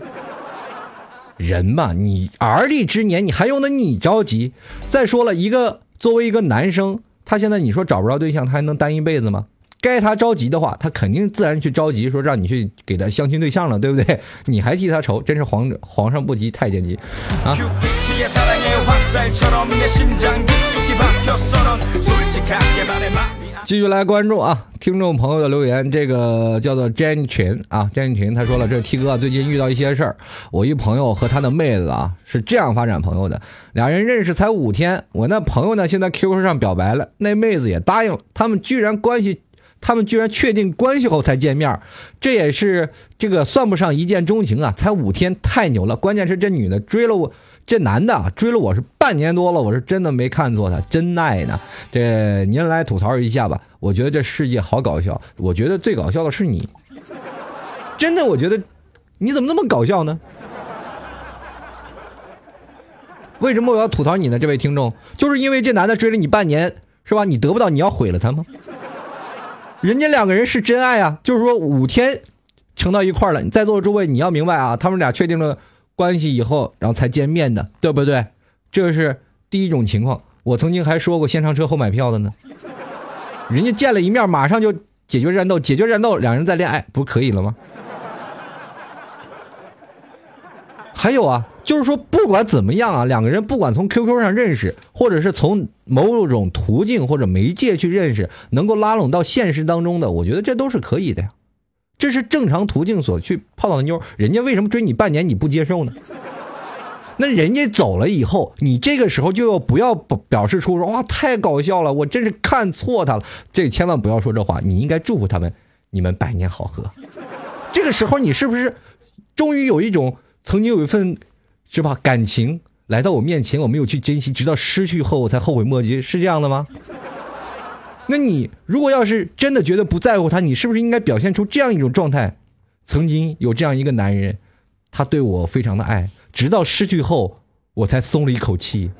人嘛，你而立之年，你还用得你着急？再说了一个，作为一个男生，他现在你说找不着对象，他还能单一辈子吗？该他着急的话，他肯定自然去着急，说让你去给他相亲对象了，对不对？你还替他愁，真是皇皇上不急太监急啊！继续来关注啊，听众朋友的留言，这个叫做 Jenny 群啊，Jenny 群他说了，这 T 哥最近遇到一些事儿，我一朋友和他的妹子啊是这样发展朋友的，俩人认识才五天，我那朋友呢现在 QQ 上表白了，那妹子也答应了，他们居然关系，他们居然确定关系后才见面，这也是这个算不上一见钟情啊，才五天太牛了，关键是这女的追了我，这男的追了我是半年多了，我是真的没看错他，真爱呢。这您来吐槽一下吧，我觉得这世界好搞笑，我觉得最搞笑的是你，真的，我觉得你怎么那么搞笑呢？为什么我要吐槽你呢？这位听众，就是因为这男的追了你半年，是吧？你得不到，你要毁了他吗？人家两个人是真爱啊，就是说五天成到一块了。在座的诸位，你要明白啊，他们俩确定了关系以后，然后才见面的，对不对？这是第一种情况。我曾经还说过先上车后买票的呢，人家见了一面，马上就解决战斗，解决战斗，两人再恋爱，不可以了吗？还有啊，就是说，不管怎么样啊，两个人不管从 QQ 上认识，或者是从某种途径或者媒介去认识，能够拉拢到现实当中的，我觉得这都是可以的呀。这是正常途径所去泡到妞，人家为什么追你半年你不接受呢？那人家走了以后，你这个时候就要不要表表示出说哇太搞笑了，我真是看错他了，这千万不要说这话，你应该祝福他们，你们百年好合。这个时候你是不是终于有一种曾经有一份是吧感情来到我面前，我没有去珍惜，直到失去后我才后悔莫及，是这样的吗？那你如果要是真的觉得不在乎他，你是不是应该表现出这样一种状态？曾经有这样一个男人，他对我非常的爱，直到失去后我才松了一口气，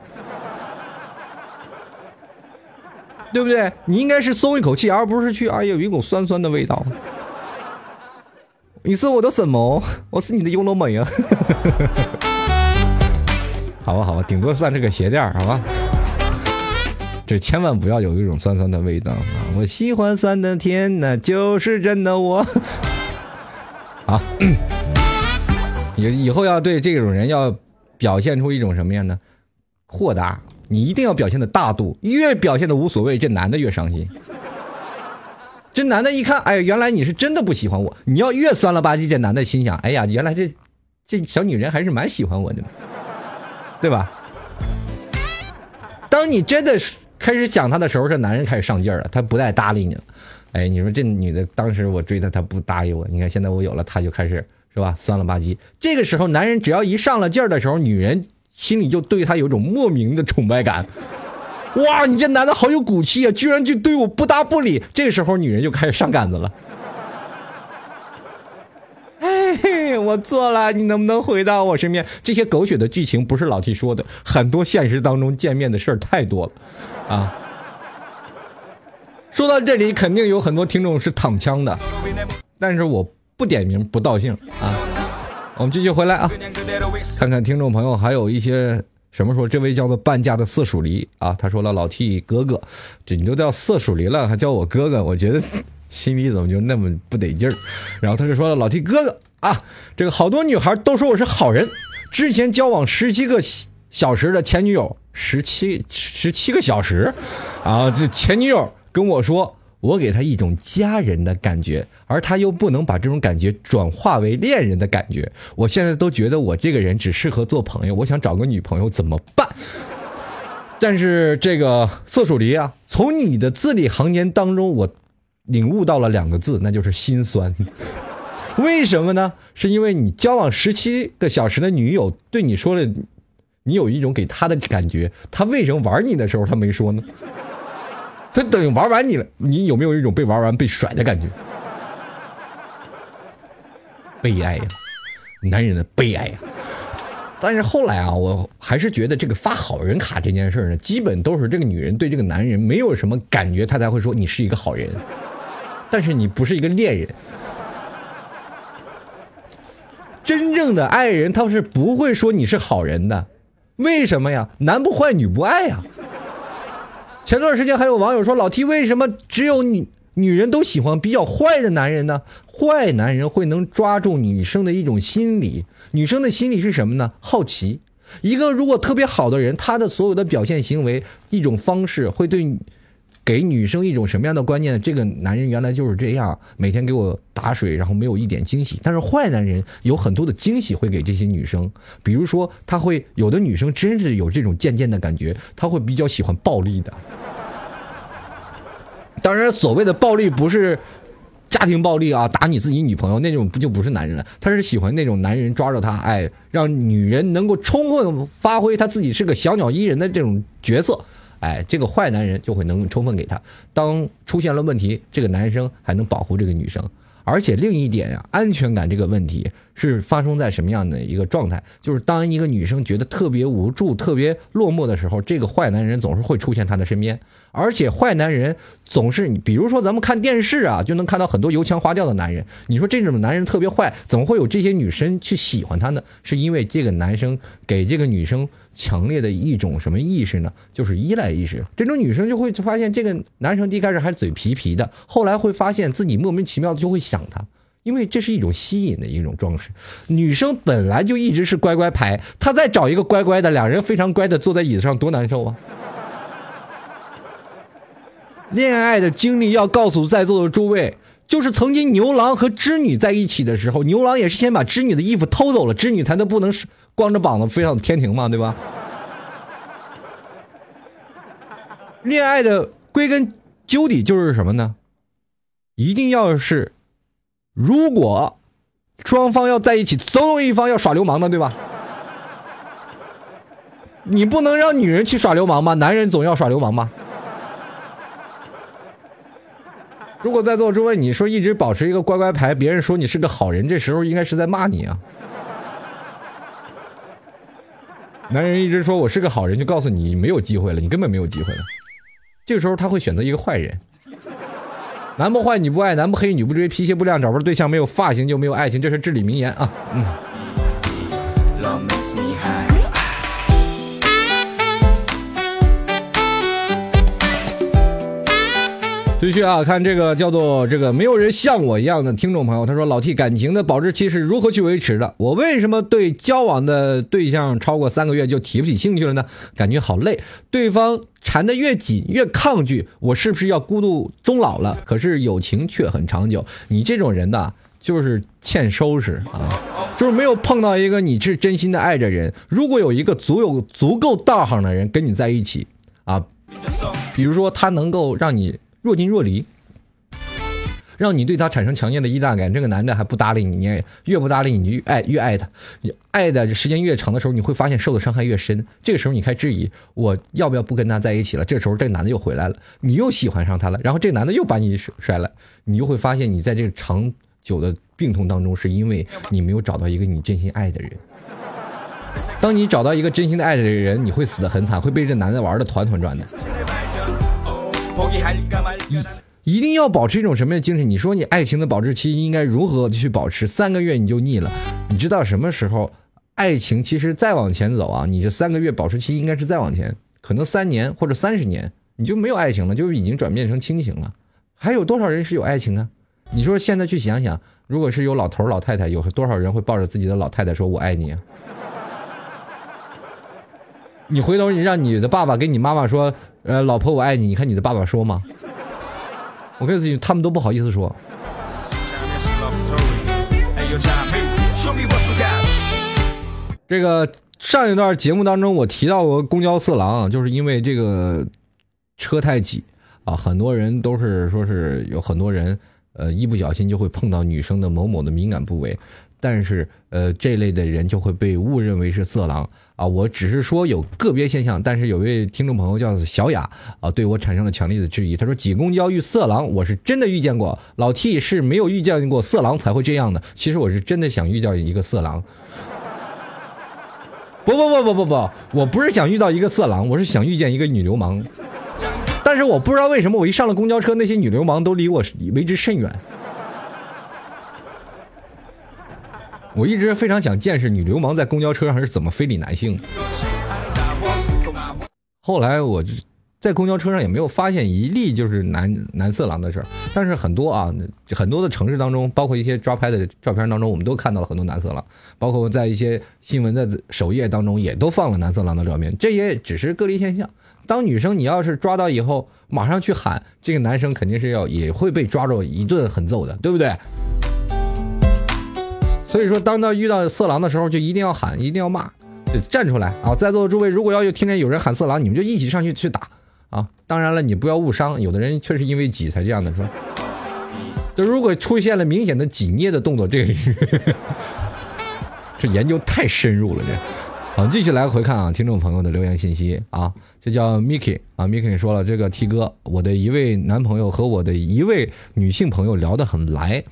对不对？你应该是松一口气，而不是去哎呀有一股酸酸的味道。你是我的什么？我是你的优乐美啊！好吧，好吧，顶多算是个鞋垫儿，好吧。这千万不要有一种酸酸的味道啊！我喜欢酸的甜，那就是真的我。好，以以后要对这种人要表现出一种什么样呢？豁达，你一定要表现的大度，越表现的无所谓，这男的越伤心。这男的一看，哎，原来你是真的不喜欢我。你要越酸了吧唧，这男的心想，哎呀，原来这这小女人还是蛮喜欢我的，对吧？当你真的是开始想他的时候，这男人开始上劲儿了，他不再搭理你了。哎，你说这女的当时我追她，她不搭理我，你看现在我有了，她就开始是吧，酸了吧唧。这个时候，男人只要一上了劲儿的时候，女人心里就对他有种莫名的崇拜感。哇，你这男的好有骨气啊，居然就对我不搭不理。这个时候，女人就开始上杆子了。哎，我错了，你能不能回到我身边？这些狗血的剧情不是老 T 说的，很多现实当中见面的事儿太多了，啊。说到这里，肯定有很多听众是躺枪的，但是我不点名不道姓啊。我们继续回来啊，看看听众朋友还有一些什么说。这位叫做半价的色鼠梨啊，他说了老 T 哥哥，这你都叫色鼠梨了，还叫我哥哥，我觉得心里怎么就那么不得劲儿。然后他就说了老 T 哥哥啊，这个好多女孩都说我是好人，之前交往十七个小时的前女友十七十七个小时，啊，这前女友跟我说。我给她一种家人的感觉，而她又不能把这种感觉转化为恋人的感觉。我现在都觉得我这个人只适合做朋友，我想找个女朋友怎么办？但是这个色鼠梨啊，从你的字里行间当中，我领悟到了两个字，那就是心酸。为什么呢？是因为你交往十七个小时的女友对你说了，你有一种给他的感觉，他为什么玩你的时候他没说呢？他等玩完你了，你有没有一种被玩完、被甩的感觉？悲哀呀，男人的悲哀呀！但是后来啊，我还是觉得这个发好人卡这件事呢，基本都是这个女人对这个男人没有什么感觉，她才会说你是一个好人，但是你不是一个恋人。真正的爱人，他是不会说你是好人的，为什么呀？男不坏，女不爱呀。前段时间还有网友说，老 T 为什么只有女女人都喜欢比较坏的男人呢？坏男人会能抓住女生的一种心理，女生的心理是什么呢？好奇。一个如果特别好的人，他的所有的表现行为一种方式会对给女生一种什么样的观念？这个男人原来就是这样，每天给我打水，然后没有一点惊喜。但是坏男人有很多的惊喜会给这些女生，比如说他会有的女生真是有这种贱贱的感觉，他会比较喜欢暴力的。当然，所谓的暴力不是家庭暴力啊，打你自己女朋友那种不就不是男人了？他是喜欢那种男人抓着他，哎，让女人能够充分发挥他自己是个小鸟依人的这种角色，哎，这个坏男人就会能充分给他。当出现了问题，这个男生还能保护这个女生。而且另一点呀，安全感这个问题是发生在什么样的一个状态？就是当一个女生觉得特别无助、特别落寞的时候，这个坏男人总是会出现她的身边。而且坏男人总是，比如说咱们看电视啊，就能看到很多油腔滑调的男人。你说这种男人特别坏，怎么会有这些女生去喜欢他呢？是因为这个男生给这个女生强烈的一种什么意识呢？就是依赖意识。这种女生就会发现，这个男生一开始还嘴皮皮的，后来会发现自己莫名其妙的就会想他。因为这是一种吸引的一种装饰，女生本来就一直是乖乖牌，她再找一个乖乖的，两人非常乖的坐在椅子上，多难受啊！恋爱的经历要告诉在座的诸位，就是曾经牛郎和织女在一起的时候，牛郎也是先把织女的衣服偷走了，织女才能不能光着膀子飞上天庭嘛，对吧？恋爱的归根究底就是什么呢？一定要是，如果双方要在一起，总有一方要耍流氓的，对吧？你不能让女人去耍流氓吗？男人总要耍流氓吗？如果在座诸位你说一直保持一个乖乖牌，别人说你是个好人，这时候应该是在骂你啊。男人一直说我是个好人，就告诉你没有机会了，你根本没有机会了。这个时候他会选择一个坏人。男不坏女不爱，男不黑女不追，皮鞋不亮找不着对象，没有发型就没有爱情，这是至理名言啊。嗯。继续啊，看这个叫做这个没有人像我一样的听众朋友，他说老 T 感情的保质期是如何去维持的？我为什么对交往的对象超过三个月就提不起兴趣了呢？感觉好累，对方缠得越紧越抗拒，我是不是要孤独终老了？可是友情却很长久，你这种人呐，就是欠收拾啊，就是没有碰到一个你是真心的爱着人。如果有一个足有足够道行的人跟你在一起啊，比如说他能够让你若即若离，让你对他产生强烈的依赖感。这个男的还不搭理你，你也越不搭理你，你越爱越爱他。你爱的时间越长的时候，你会发现受的伤害越深。这个时候你开始质疑，我要不要不跟他在一起了？这时候这个男的又回来了，你又喜欢上他了，然后这男的又把你甩了，你就会发现你在这个长久的病痛当中，是因为你没有找到一个你真心爱的人。当你找到一个真心的爱的人，你会死得很惨，会被这男的玩的团团转的。一定要保持一种什么样的精神？你说你爱情的保质期应该如何去保持？三个月你就腻了，你知道什么时候？爱情其实再往前走啊，你这三个月保质期应该是再往前，可能三年或者三十年，你就没有爱情了，就已经转变成亲情了。还有多少人是有爱情啊？你说现在去想想，如果是有老头老太太，有多少人会抱着自己的老太太说“我爱你”啊？你回头你让你的爸爸跟你妈妈说，呃，老婆我爱你，你看你的爸爸说吗？我跟你，他们都不好意思说。这个上一段节目当中，我提到过公交色狼，就是因为这个车太挤啊，很多人都是说是有很多人，呃，一不小心就会碰到女生的某某的敏感部位，但是呃，这类的人就会被误认为是色狼啊。我只是说有个别现象，但是有位听众朋友叫小雅啊，对我产生了强烈的质疑。他说挤公交遇色狼，我是真的遇见过，老 T 是没有遇见过色狼才会这样的。其实我是真的想遇见一个色狼。不不不不不不，我不是想遇到一个色狼，我是想遇见一个女流氓。但是我不知道为什么，我一上了公交车，那些女流氓都离我为之甚远。我一直非常想见识女流氓在公交车上是怎么非礼男性的。后来我就在公交车上也没有发现一例就是男男色狼的事儿，但是很多啊，很多的城市当中，包括一些抓拍的照片当中，我们都看到了很多男色狼，包括在一些新闻的首页当中也都放了男色狼的照片，这也只是个例现象。当女生你要是抓到以后，马上去喊，这个男生肯定是要也会被抓着一顿狠揍的，对不对？所以说，当到遇到色狼的时候，就一定要喊，一定要骂，就站出来啊！在座的诸位，如果要有听见有人喊色狼，你们就一起上去去打啊！当然了，你不要误伤，有的人确实因为挤才这样的，说。就如果出现了明显的挤捏的动作，这个 这研究太深入了，这。好，继续来回看啊，听众朋友的留言信息啊，这叫 Miki 啊，Miki 说了，这个 T 哥，我的一位男朋友和我的一位女性朋友聊得很来，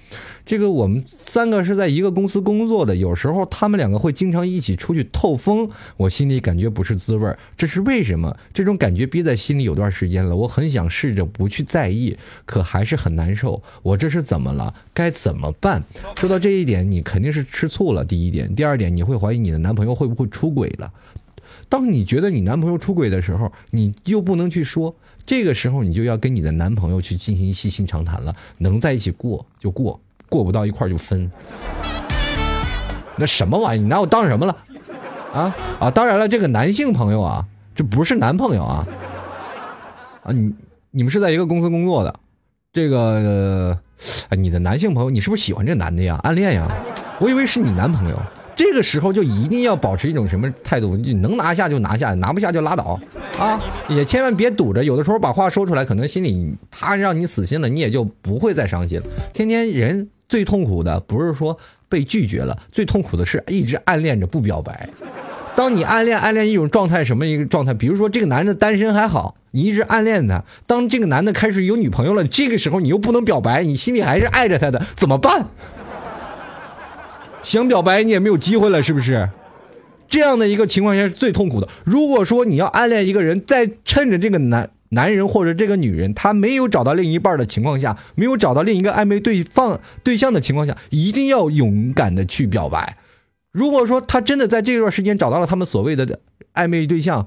这个我们三个是在一个公司工作的，有时候他们两个会经常一起出去透风，我心里感觉不是滋味儿，这是为什么？这种感觉憋在心里有段时间了，我很想试着不去在意，可还是很难受，我这是怎么了？该怎么办？说到这一点，你肯定是吃醋了。第一点，第二点，你会怀疑你的男朋友会不会出轨了。当你觉得你男朋友出轨的时候，你又不能去说，这个时候你就要跟你的男朋友去进行细心长谈了。能在一起过就过，过不到一块就分。那什么玩意？你拿我当什么了？啊啊！当然了，这个男性朋友啊，这不是男朋友啊。啊，你你们是在一个公司工作的，这个，啊，你的男性朋友，你是不是喜欢这男的呀？暗恋呀？我以为是你男朋友。这个时候就一定要保持一种什么态度？你能拿下就拿下，拿不下就拉倒，啊，也千万别堵着。有的时候把话说出来，可能心里他让你死心了，你也就不会再伤心了。天天人最痛苦的不是说被拒绝了，最痛苦的是一直暗恋着不表白。当你暗恋暗恋一种状态，什么一个状态？比如说这个男的单身还好，你一直暗恋他。当这个男的开始有女朋友了，这个时候你又不能表白，你心里还是爱着他的，怎么办？想表白你也没有机会了，是不是？这样的一个情况下是最痛苦的。如果说你要暗恋一个人，在趁着这个男男人或者这个女人他没有找到另一半的情况下，没有找到另一个暧昧对方对象的情况下，一定要勇敢的去表白。如果说他真的在这段时间找到了他们所谓的暧昧对象，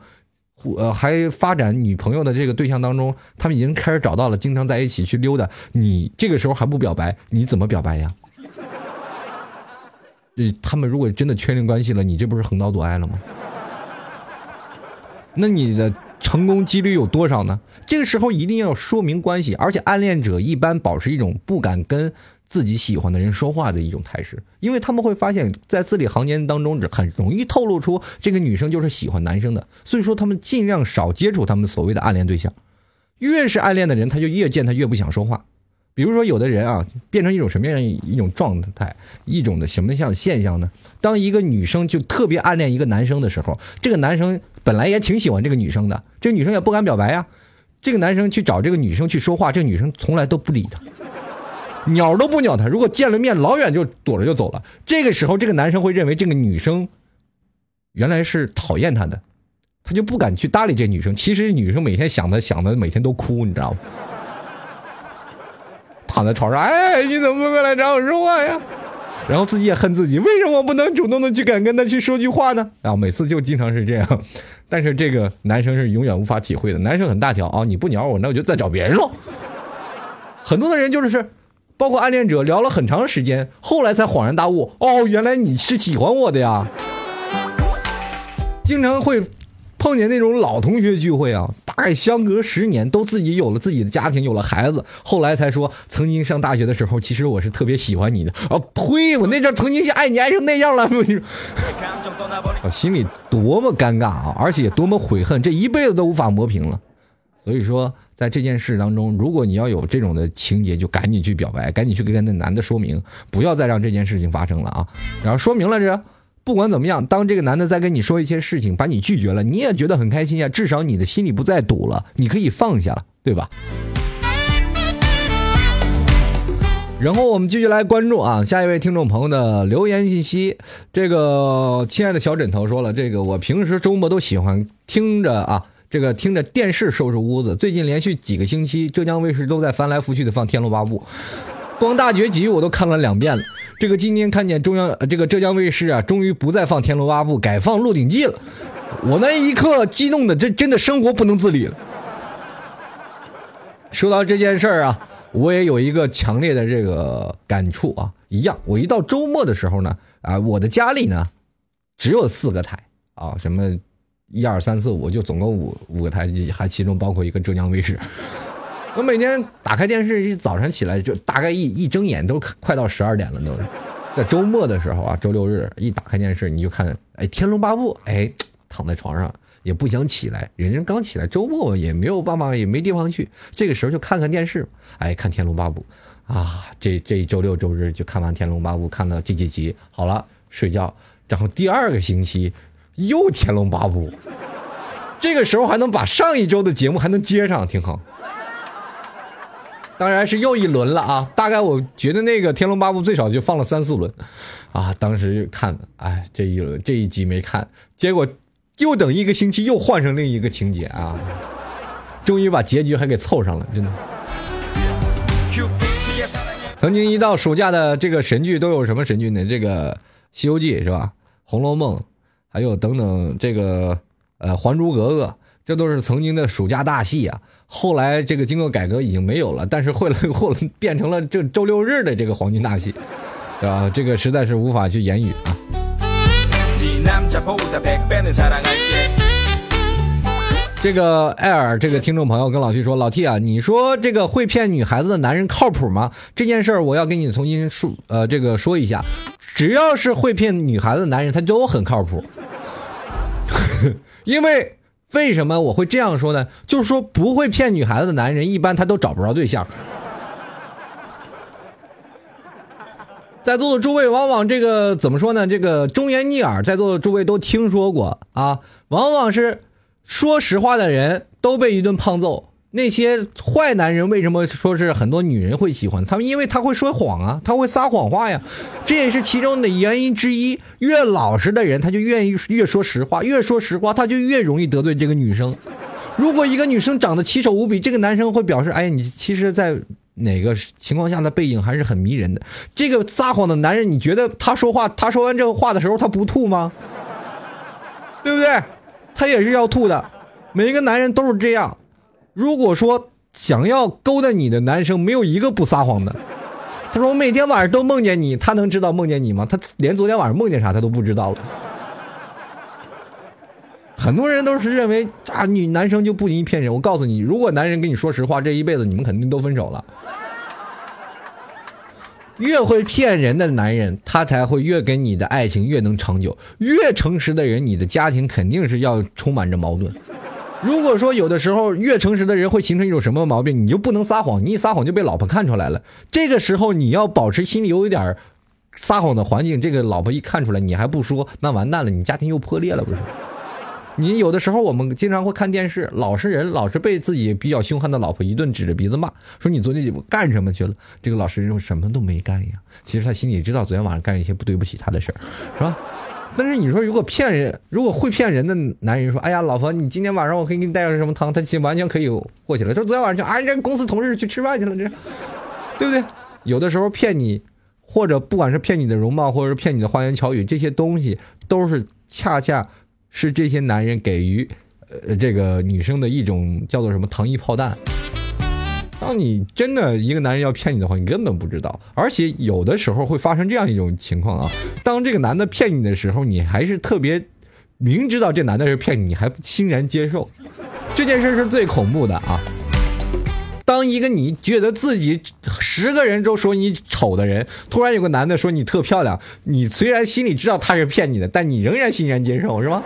呃，还发展女朋友的这个对象当中，他们已经开始找到了，经常在一起去溜达，你这个时候还不表白，你怎么表白呀？他们如果真的确定关系了，你这不是横刀夺爱了吗？那你的成功几率有多少呢？这个时候一定要说明关系，而且暗恋者一般保持一种不敢跟自己喜欢的人说话的一种态势，因为他们会发现，在字里行间当中很容易透露出这个女生就是喜欢男生的，所以说他们尽量少接触他们所谓的暗恋对象。越是暗恋的人，他就越见他越不想说话。比如说，有的人啊，变成一种什么样一种状态，一种的什么像现象呢？当一个女生就特别暗恋一个男生的时候，这个男生本来也挺喜欢这个女生的，这个女生也不敢表白呀。这个男生去找这个女生去说话，这个女生从来都不理他，鸟都不鸟他。如果见了面，老远就躲着就走了。这个时候，这个男生会认为这个女生原来是讨厌他的，他就不敢去搭理这女生。其实女生每天想的想的，每天都哭，你知道吗？躺在床上，哎，你怎么不过来找我说话呀？然后自己也恨自己，为什么不能主动的去敢跟他去说句话呢？啊，每次就经常是这样，但是这个男生是永远无法体会的。男生很大条啊，你不鸟我，那我就再找别人喽。很多的人就是，包括暗恋者聊了很长时间，后来才恍然大悟，哦，原来你是喜欢我的呀。经常会。碰见那种老同学聚会啊，大概相隔十年，都自己有了自己的家庭，有了孩子，后来才说，曾经上大学的时候，其实我是特别喜欢你的啊！呸！我那阵曾经爱你爱成那样了，我 心里多么尴尬啊，而且多么悔恨，这一辈子都无法磨平了。所以说，在这件事当中，如果你要有这种的情节，就赶紧去表白，赶紧去跟那男的说明，不要再让这件事情发生了啊！然后说明了这。不管怎么样，当这个男的再跟你说一些事情，把你拒绝了，你也觉得很开心呀。至少你的心里不再堵了，你可以放下了，对吧？然后我们继续来关注啊，下一位听众朋友的留言信息。这个亲爱的小枕头说了，这个我平时周末都喜欢听着啊，这个听着电视收拾屋子。最近连续几个星期，浙江卫视都在翻来覆去的放《天龙八部》，光大结局我都看了两遍了。这个今天看见中央这个浙江卫视啊，终于不再放《天龙八部》，改放《鹿鼎记》了。我那一刻激动的，这真的生活不能自理了。说到这件事儿啊，我也有一个强烈的这个感触啊，一样，我一到周末的时候呢，啊，我的家里呢只有四个台啊，什么一二三四五，就总共五五个台，还其中包括一个浙江卫视。我每天打开电视，一早上起来就大概一一睁眼都快到十二点了，都在周末的时候啊，周六日一打开电视，你就看，哎，《天龙八部》，哎，躺在床上也不想起来，人家刚起来，周末也没有办法，也没地方去，这个时候就看看电视，哎，看《天龙八部》，啊，这这周六周日就看完《天龙八部》，看到这几集，好了，睡觉，然后第二个星期又《天龙八部》，这个时候还能把上一周的节目还能接上，挺好。当然是又一轮了啊！大概我觉得那个《天龙八部》最少就放了三四轮，啊，当时看，哎，这一轮这一集没看，结果又等一个星期又换成另一个情节啊，终于把结局还给凑上了，真的。曾经一到暑假的这个神剧都有什么神剧呢？这个《西游记》是吧？《红楼梦》，还有等等这个呃《还珠格格》，这都是曾经的暑假大戏啊。后来这个经过改革已经没有了，但是后来 后来变成了这周六日的这个黄金大戏，对吧？这个实在是无法去言语啊。这个艾尔这个听众朋友跟老 T 说：“老 T 啊，你说这个会骗女孩子的男人靠谱吗？这件事儿我要跟你重新说，呃，这个说一下，只要是会骗女孩子的男人，他都很靠谱，因为。”为什么我会这样说呢？就是说，不会骗女孩子的男人，一般他都找不着对象。在座的诸位，往往这个怎么说呢？这个忠言逆耳，在座的诸位都听说过啊。往往是说实话的人都被一顿胖揍。那些坏男人为什么说是很多女人会喜欢他们？因为他会说谎啊，他会撒谎话呀，这也是其中的原因之一。越老实的人，他就愿意越说实话，越说实话，他就越容易得罪这个女生。如果一个女生长得奇丑无比，这个男生会表示：“哎，你其实，在哪个情况下的背影还是很迷人的。”这个撒谎的男人，你觉得他说话，他说完这个话的时候，他不吐吗？对不对？他也是要吐的。每一个男人都是这样。如果说想要勾搭你的男生，没有一个不撒谎的。他说我每天晚上都梦见你，他能知道梦见你吗？他连昨天晚上梦见啥他都不知道了。很多人都是认为啊，女男生就不宜骗人。我告诉你，如果男人跟你说实话，这一辈子你们肯定都分手了。越会骗人的男人，他才会越跟你的爱情越能长久。越诚实的人，你的家庭肯定是要充满着矛盾。如果说有的时候越诚实的人会形成一种什么毛病，你就不能撒谎，你一撒谎就被老婆看出来了。这个时候你要保持心里有一点撒谎的环境，这个老婆一看出来你还不说，那完蛋了，你家庭又破裂了，不是？你有的时候我们经常会看电视，老实人老是被自己比较凶悍的老婆一顿指着鼻子骂，说你昨天干什么去了？这个老实人什么都没干呀，其实他心里知道昨天晚上干一些不对不起他的事儿，是吧？但是你说，如果骗人，如果会骗人的男人说：“哎呀，老婆，你今天晚上我可以给你带上什么汤？”他其实完全可以过去了。说昨天晚上就啊，人公司同事去吃饭去了，这，对不对？有的时候骗你，或者不管是骗你的容貌，或者是骗你的花言巧语，这些东西都是恰恰是这些男人给予呃这个女生的一种叫做什么糖衣炮弹。当你真的一个男人要骗你的话，你根本不知道，而且有的时候会发生这样一种情况啊，当这个男的骗你的时候，你还是特别明知道这男的是骗你，你还欣然接受，这件事是最恐怖的啊。当一个你觉得自己十个人都说你丑的人，突然有个男的说你特漂亮，你虽然心里知道他是骗你的，但你仍然欣然接受，是吗？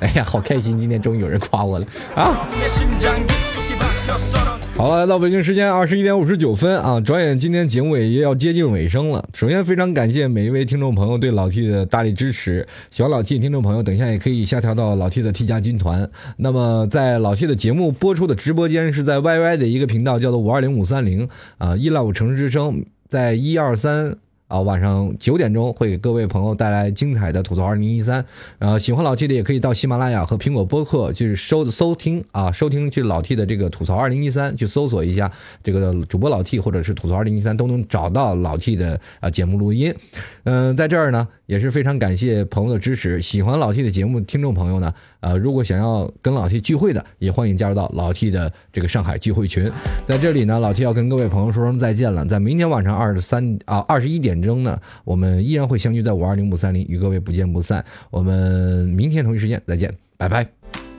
哎呀，好开心，今天终于有人夸我了啊！好了，来到北京时间二十一点五十九分啊，转眼今天节目也要接近尾声了。首先非常感谢每一位听众朋友对老 T 的大力支持，喜欢老 T 听众朋友，等一下也可以下调到老 T 的 T 加军团。那么在老 T 的节目播出的直播间是在 YY 的一个频道，叫做五二零五三零啊，一 love 城市之声，在一二三。啊，晚上九点钟会给各位朋友带来精彩的吐槽二零一三。呃，喜欢老 T 的也可以到喜马拉雅和苹果播客去收搜听啊，收听去老 T 的这个吐槽二零一三，去搜索一下这个主播老 T 或者是吐槽二零一三，都能找到老 T 的啊节目录音。嗯、在这儿呢也是非常感谢朋友的支持。喜欢老 T 的节目，听众朋友呢，呃，如果想要跟老 T 聚会的，也欢迎加入到老 T 的这个上海聚会群。在这里呢，老 T 要跟各位朋友说声再见了。在明天晚上二十三啊二十一点争呢，我们依然会相聚在五二零五三零，与各位不见不散。我们明天同一时间再见，拜拜。